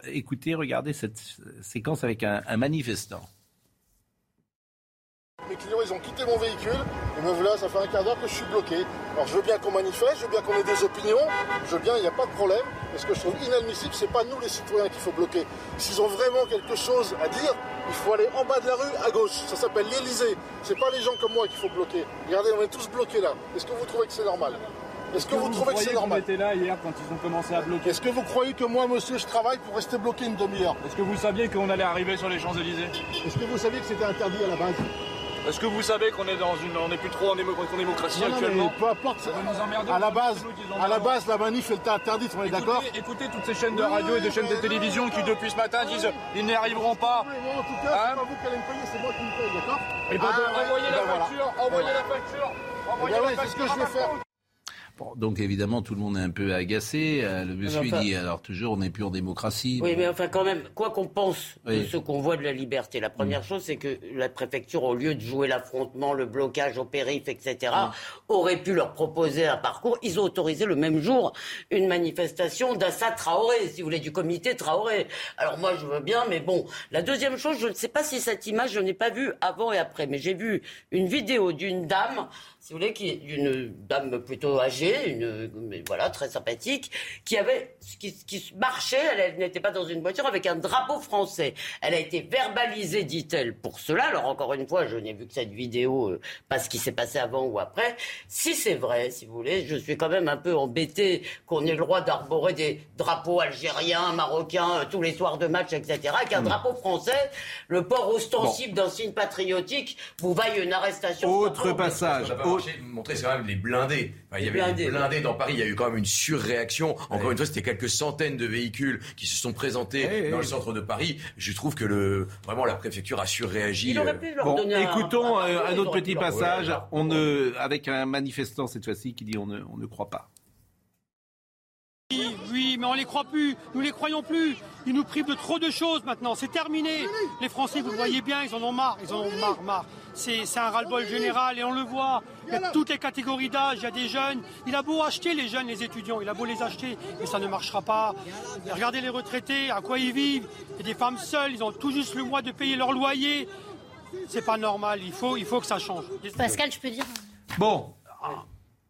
écoutez, regardez cette séquence avec un manifestant. Mes clients, ils ont quitté mon véhicule. Et me voilà, ça fait un quart d'heure que je suis bloqué. Alors je veux bien qu'on manifeste, je veux bien qu'on ait des opinions, je veux bien, il n'y a pas de problème. Mais ce que je trouve inadmissible, c'est pas nous les citoyens qu'il faut bloquer. S'ils ont vraiment quelque chose à dire, il faut aller en bas de la rue à gauche. Ça s'appelle l'Elysée. C'est pas les gens comme moi qu'il faut bloquer. Regardez, on est tous bloqués là. Est-ce que vous trouvez que c'est normal? Est-ce que, vous, trouvez que c'est normal? était là hier quand ils ont commencé à bloquer? Est-ce que vous croyez que moi, monsieur, je travaille pour rester bloqué une demi-heure? Est-ce que vous saviez qu'on allait arriver sur les Champs-Élysées? Est-ce que vous saviez que c'était interdit à la base? Est-ce que vous savez qu'on est dans une, on n'est plus trop en, démocratie actuellement Peu importe. à la base, à la base, la manif elle était interdite. On est d'accord Écoutez toutes ces chaînes de radio et des chaînes de télévision qui depuis ce matin disent ils n'y arriveront pas. en tout cas, c'est hein pas vous qui allez me payer, c'est moi qui me paye, d'accord Et eh ben, ah, envoyez la facture, envoyez la facture, envoyez la facture. C'est ce que je vais faire donc évidemment, tout le monde est un peu agacé. Euh, le monsieur dit, alors toujours, on n'est plus en démocratie. Oui, mais enfin quand même, quoi qu'on pense de ce qu'on voit de la liberté, la première mm. chose, c'est que la préfecture, au lieu de jouer l'affrontement, le blocage au périph', etc., mm. aurait pu leur proposer un parcours. Ils ont autorisé le même jour une manifestation d'Assa Traoré, si vous voulez, du comité Traoré. Alors moi, je veux bien, mais bon. La deuxième chose, je ne sais pas si cette image, je n'ai pas vue avant et après, mais j'ai vu une vidéo d'une dame, si vous voulez, qui une dame plutôt âgée, une, voilà, très sympathique, qui avait, qui, qui marchait, elle, n'était pas dans une voiture avec un drapeau français. Elle a été verbalisée, dit-elle, pour cela. Alors encore une fois, je n'ai vu que cette vidéo, euh, pas ce qui s'est passé avant ou après. Si c'est vrai, si vous voulez, je suis quand même un peu embêté qu'on ait le droit d'arborer des drapeaux algériens, marocains, euh, tous les soirs de match, etc., avec un hmm. drapeau français, le port ostensible d'un signe patriotique vous vaille une arrestation. Autre passage. Montrer quand même les blindés. Il y avait des blindés dans Paris. Il y a eu quand même une surréaction. Encore une fois, c'était quelques centaines de véhicules qui se sont présentés dans le centre de Paris. Je trouve que le, vraiment la préfecture a surréagi. Il aurait pu leur bon, écoutons un, un, autre petit passage. On ne, avec un manifestant cette fois-ci qui dit on ne, on ne croit pas. Oui, oui, mais on les croit plus, nous les croyons plus. Ils nous privent de trop de choses maintenant, c'est terminé. Les Français, vous le voyez bien, ils en ont marre, ils en ont marre, marre. C'est un ras-le-bol général et on le voit. Il y a toutes les catégories d'âge, il y a des jeunes. Il a beau acheter les jeunes, les étudiants, il a beau les acheter, mais ça ne marchera pas. Regardez les retraités, à quoi ils vivent. Il y a des femmes seules, ils ont tout juste le mois de payer leur loyer. C'est pas normal, il faut, il faut que ça change. Pascal, je peux dire Bon,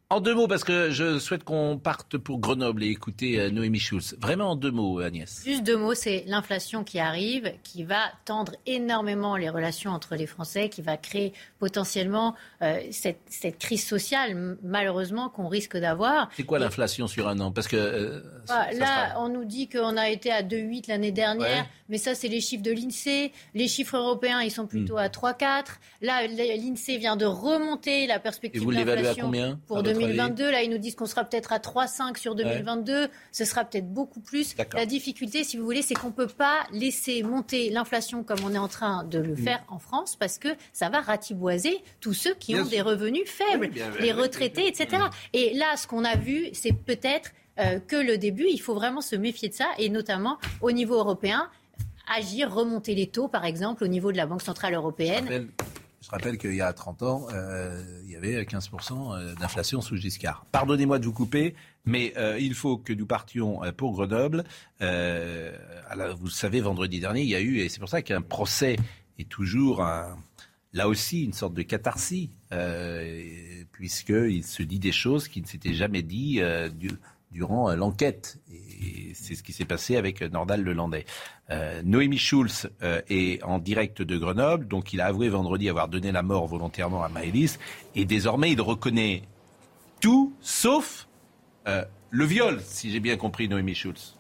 en deux mots, parce que je souhaite qu'on parte pour Grenoble et écouter euh, Noémie Schulz. Vraiment en deux mots, Agnès. Juste deux mots, c'est l'inflation qui arrive, qui va tendre énormément les relations entre les Français, qui va créer potentiellement euh, cette, cette, crise sociale, malheureusement, qu'on risque d'avoir. C'est quoi l'inflation sur un an? Parce que euh, bah, là, on nous dit qu'on a été à 2,8 l'année dernière, mais ça, c'est les chiffres de l'Insee. Les chiffres européens, ils sont plutôt hmm. à 3,4. Là, l'Insee vient de remonter la perspective d'inflation pour 2022. Là, ils nous disent qu'on sera peut-être à 3,5 sur 2022. Ce sera peut-être beaucoup plus. La difficulté, si vous voulez, c'est qu'on ne peut pas laisser monter l'inflation comme on est en train de le mm. faire en France parce que ça va ratiboiser tous ceux qui ont des revenus faibles, les retraités, etc. Et là, ce qu'on a vu, c'est peut-être euh, que le début. Il faut vraiment se méfier de ça, et notamment au niveau européen, agir, remonter les taux, par exemple, au niveau de la Banque Centrale Européenne. Je rappelle qu'il y a 30 ans, euh, il y avait 15% euh, d'inflation sous Giscard. Pardonnez-moi de vous couper, mais euh, il faut que nous partions pour Grenoble. vous le savez, vendredi dernier, il y a eu, et c'est pour ça qu'un procès est toujours, là aussi, une sorte de catharsis, puisqu'il se dit des choses qui ne s'étaient jamais dites durant l'enquête. C'est ce qui s'est passé avec Nordal Lelandais. Euh, Noémie Schulz euh, est en direct de Grenoble, donc il a avoué vendredi avoir donné la mort volontairement à Maëlys, et désormais il reconnaît tout sauf euh, le viol, si j'ai bien compris Noémie Schulz.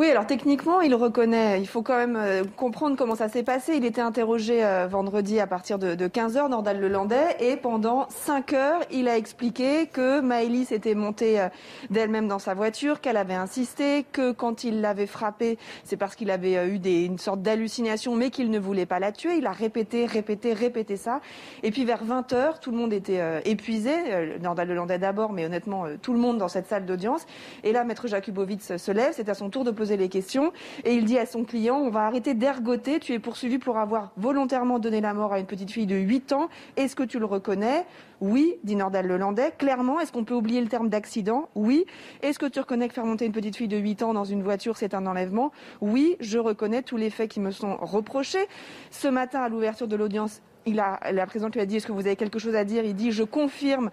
Oui, alors techniquement, il reconnaît. Il faut quand même euh, comprendre comment ça s'est passé. Il était interrogé euh, vendredi à partir de, 15h, Nordal Lelandais, et pendant 5 heures, il a expliqué que Maëlys était montée euh, d'elle-même dans sa voiture, qu'elle avait insisté, que quand il l'avait frappée, c'est parce qu'il avait eu des, une sorte d'hallucination, mais qu'il ne voulait pas la tuer. Il a répété, répété, répété ça. Et puis vers 20h, tout le monde était épuisé. Nordal Lelandais d'abord, mais honnêtement, tout le monde dans cette salle d'audience. Et là, Maître Jakubowicz se lève. C'est à son tour de poser les questions. Et il dit à son client, on va arrêter d'ergoter, tu es poursuivi pour avoir volontairement donné la mort à une petite fille de 8 ans. Est-ce que tu le reconnais? Oui, dit Nordal Lelandais. Clairement, est-ce qu'on peut oublier le terme d'accident? Oui. Est-ce que tu reconnais que faire monter une petite fille de 8 ans dans une voiture, c'est un enlèvement? Oui, je reconnais tous les faits qui me sont reprochés. Ce matin, à l'ouverture de l'audience, il a, la présidente lui a dit, est-ce que vous avez quelque chose à dire? Il dit, je confirme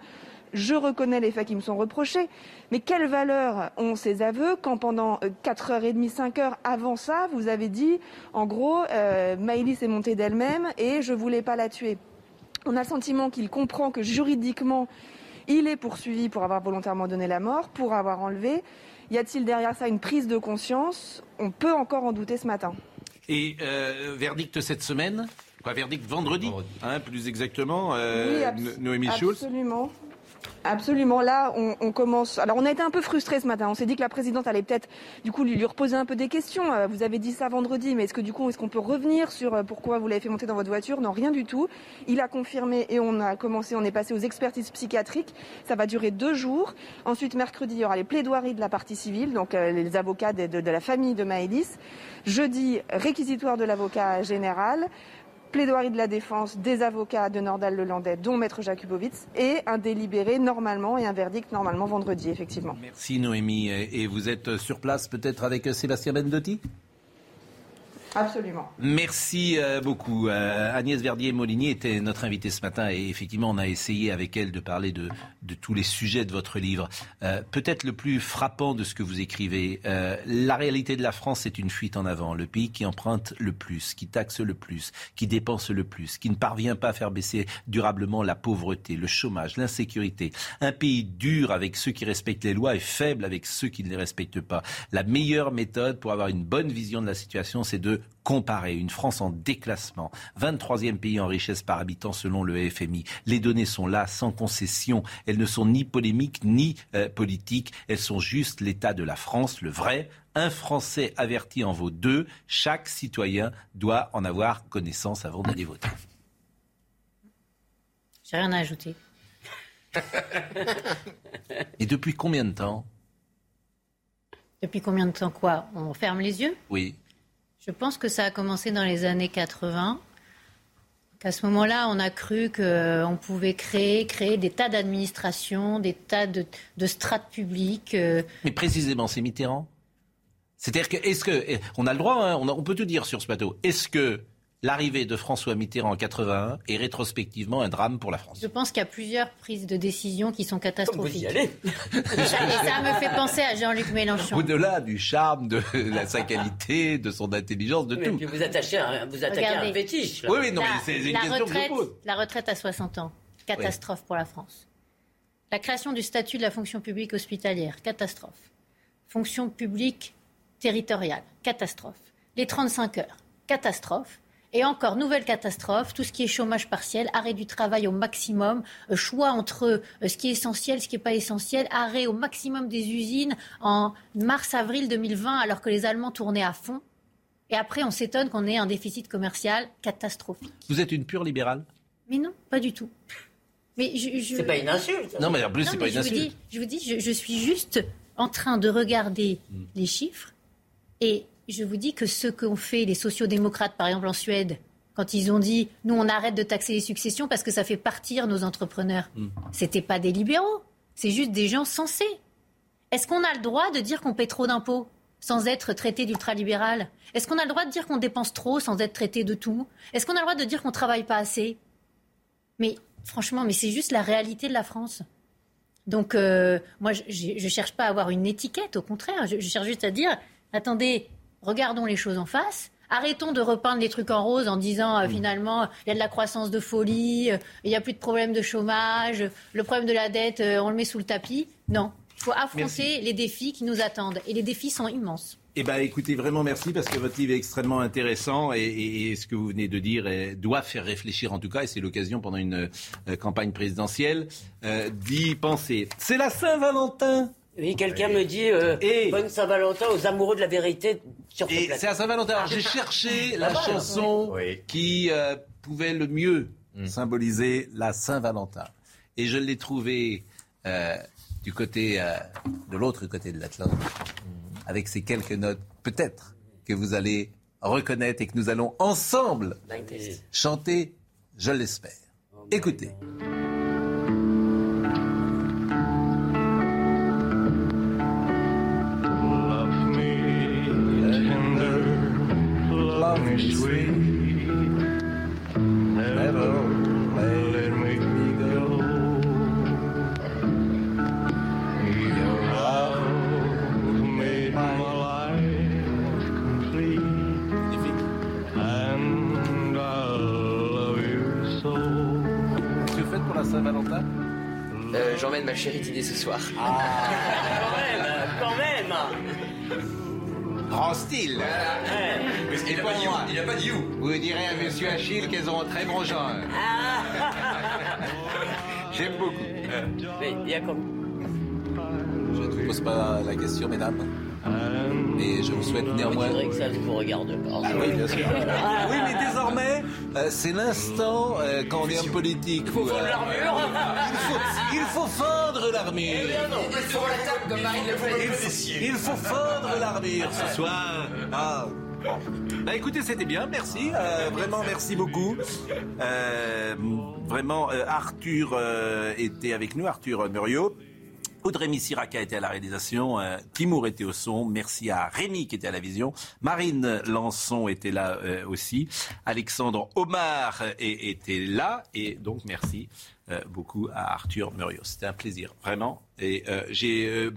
je reconnais les faits qui me sont reprochés, mais quelle valeur ont ces aveux quand pendant 4h30, euh, 5 heures avant ça, vous avez dit, en gros, euh, Maëlys est montée d'elle-même et je voulais pas la tuer On a le sentiment qu'il comprend que juridiquement, il est poursuivi pour avoir volontairement donné la mort, pour avoir enlevé. Y a-t-il derrière ça une prise de conscience? On peut encore en douter ce matin. Et euh, verdict cette semaine? Quoi, verdict vendredi, Hein, plus exactement, euh, oui, Noémie Schulz? Absolument. Absolument. Là, on, commence. Alors, on a été un peu frustrés ce matin. On s'est dit que la présidente allait peut-être, du coup, lui, reposer un peu des questions. Euh, vous avez dit ça vendredi, mais est-ce que du coup, est-ce qu'on peut revenir sur euh, pourquoi vous l'avez fait monter dans votre voiture? Non, rien du tout. Il a confirmé et on a commencé. On est passé aux expertises psychiatriques. Ça va durer deux jours. Ensuite, mercredi, il y aura les plaidoiries de la partie civile, donc euh, les avocats de, la famille de Maëlys. Jeudi, réquisitoire de l'avocat général plaidoirie de la défense des avocats de Nordal Lelandais, dont Maître Jakubowicz, et un délibéré normalement et un verdict normalement vendredi, effectivement. Merci Noémie. Et vous êtes sur place peut-être avec Sébastien Bendotti Absolument. Merci euh, beaucoup. Euh, Agnès Verdier-Molinier était notre invitée ce matin et effectivement, on a essayé avec elle de parler de, tous les sujets de votre livre. Euh, peut-être le plus frappant de ce que vous écrivez, la réalité de la France, c'est une fuite en avant. Le pays qui emprunte le plus, qui taxe le plus, qui dépense le plus, qui ne parvient pas à faire baisser durablement la pauvreté, le chômage, l'insécurité. Un pays dur avec ceux qui respectent les lois et faible avec ceux qui ne les respectent pas. La meilleure méthode pour avoir une bonne vision de la situation, c'est de comparer une France en déclassement, 23e pays en richesse par habitant selon le FMI. Les données sont là, sans concession. Elles ne sont ni polémiques ni euh, politiques. Elles sont juste l'état de la France, le vrai. Un Français averti en vaut deux. Chaque citoyen doit en avoir connaissance avant d'aller voter. J'ai rien à ajouter. Et depuis combien de temps? Depuis combien de temps quoi? On ferme les yeux? Oui. Je pense que ça a commencé dans les années 80. Qu'à ce moment-là, on a cru qu'on pouvait créer, créer des tas d'administrations, des tas de, strates publiques. Euh. Mais précisément, c'est Mitterrand? C'est-à-dire que, est-ce que, on a le droit, hein, on, on, peut tout dire sur ce plateau. Est-ce que l'arrivée de François Mitterrand en 81 est rétrospectivement un drame pour la France. Je pense qu'il y a plusieurs prises de décision qui sont catastrophiques. Vous y allez. et, ça, me fait penser à Jean-Luc Mélenchon. Au-delà du charme, de sa qualité, de son intelligence, de tout. Mais vous attachez un, vous attaquez un fétiche. Oui, oui, non, mais c'est une question retraite, que je pose. La retraite à 60 ans, catastrophe pour la France. La création du statut de la fonction publique hospitalière, catastrophe. Fonction publique territoriale, catastrophe. Les 35 heures, catastrophe. Et encore, nouvelle catastrophe, tout ce qui est chômage partiel, arrêt du travail au maximum, euh, choix entre euh, ce qui est essentiel, ce qui n'est pas essentiel, arrêt au maximum des usines en mars-avril 2020 alors que les Allemands tournaient à fond. Et après, on s'étonne qu'on ait un déficit commercial catastrophique. Vous êtes une pure libérale? Mais non, pas du tout. Mais je, C'est pas une insulte. Non, mais en plus, c'est pas une insulte. je vous dis, je, suis juste en train de regarder hmm. les chiffres et je vous dis que ce qu'ont fait les sociodémocrates, par exemple en Suède, quand ils ont dit nous on arrête de taxer les successions parce que ça fait partir nos entrepreneurs, ce mm. c'était pas des libéraux, c'est juste des gens sensés. Est-ce qu'on a le droit de dire qu'on paie trop d'impôts sans être traité d'ultralibéral? Est-ce qu'on a le droit de dire qu'on dépense trop sans être traité de tout? Est-ce qu'on a le droit de dire qu'on travaille pas assez? Mais franchement, mais c'est juste la réalité de la France. Donc euh, moi, je, ne cherche pas à avoir une étiquette, au contraire, je cherche juste à dire attendez, regardons les choses en face. Arrêtons de repeindre les trucs en rose en disant euh, mm. finalement il y a de la croissance de folie, euh, il n'y a plus de problème de chômage, le problème de la dette, euh, on le met sous le tapis. Non, il faut affronter les défis qui nous attendent. Et les défis sont immenses. Eh bien, écoutez, vraiment merci parce que votre livre est extrêmement intéressant et, ce que vous venez de dire doit faire réfléchir en tout cas, et c'est l'occasion pendant une campagne présidentielle d'y penser. C'est la Saint-Valentin. Oui, quelqu'un me dit euh, Bonne Saint-Valentin aux amoureux de la vérité sur Et c'est à Saint-Valentin. j'ai cherché la chanson qui euh, pouvait le mieux mm. symboliser la Saint-Valentin. Et je l'ai trouvée euh, du côté, de l'autre côté de l'Atlantique, mm. avec ces quelques notes, peut-être, que vous allez reconnaître et que nous allons ensemble chanter, je l'espère. Écoutez. Chérie dîner ce soir. Ah, quand même, quand même Grand style. il, a pas dit, il a pas dit où? Vous direz à monsieur Achille qu'elles ont un très bon genre. J'aime beaucoup. Mais il y a comme... Je ne vous pose pas la question, mesdames. Mais je vous souhaite néanmoins. Je que ça ne vous regarde pas. Ah oui, bien sûr. oui, mais désormais, euh, c'est l'instant euh, quand on est en politique. Il faut fendre euh, l'armure. Il faut, fendre l'armure. Il faut fendre l'armure ce soir. Ah. Bah écoutez, c'était bien, merci. vraiment, merci beaucoup. vraiment, Arthur était avec nous, Arthur Muriot. Audrey Missiraka était à la réalisation, euh, Timour était au son, merci à Rémi qui était à la vision, Marine Lançon était là euh, aussi, Alexandre Omar était là, et donc merci euh, beaucoup à Arthur Murios. C'était un plaisir, vraiment. Et j'ai,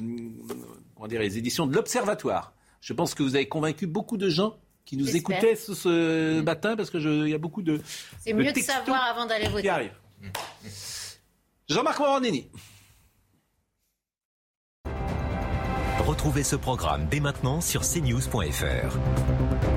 comment dire, les éditions de l'Observatoire. Je pense que vous avez convaincu beaucoup de gens qui nous écoutaient ce, matin, parce qu'il y a beaucoup de. C'est mieux de savoir avant d'aller voter. Jean-Marc Morandini. Retrouvez ce programme dès maintenant sur cnews.fr.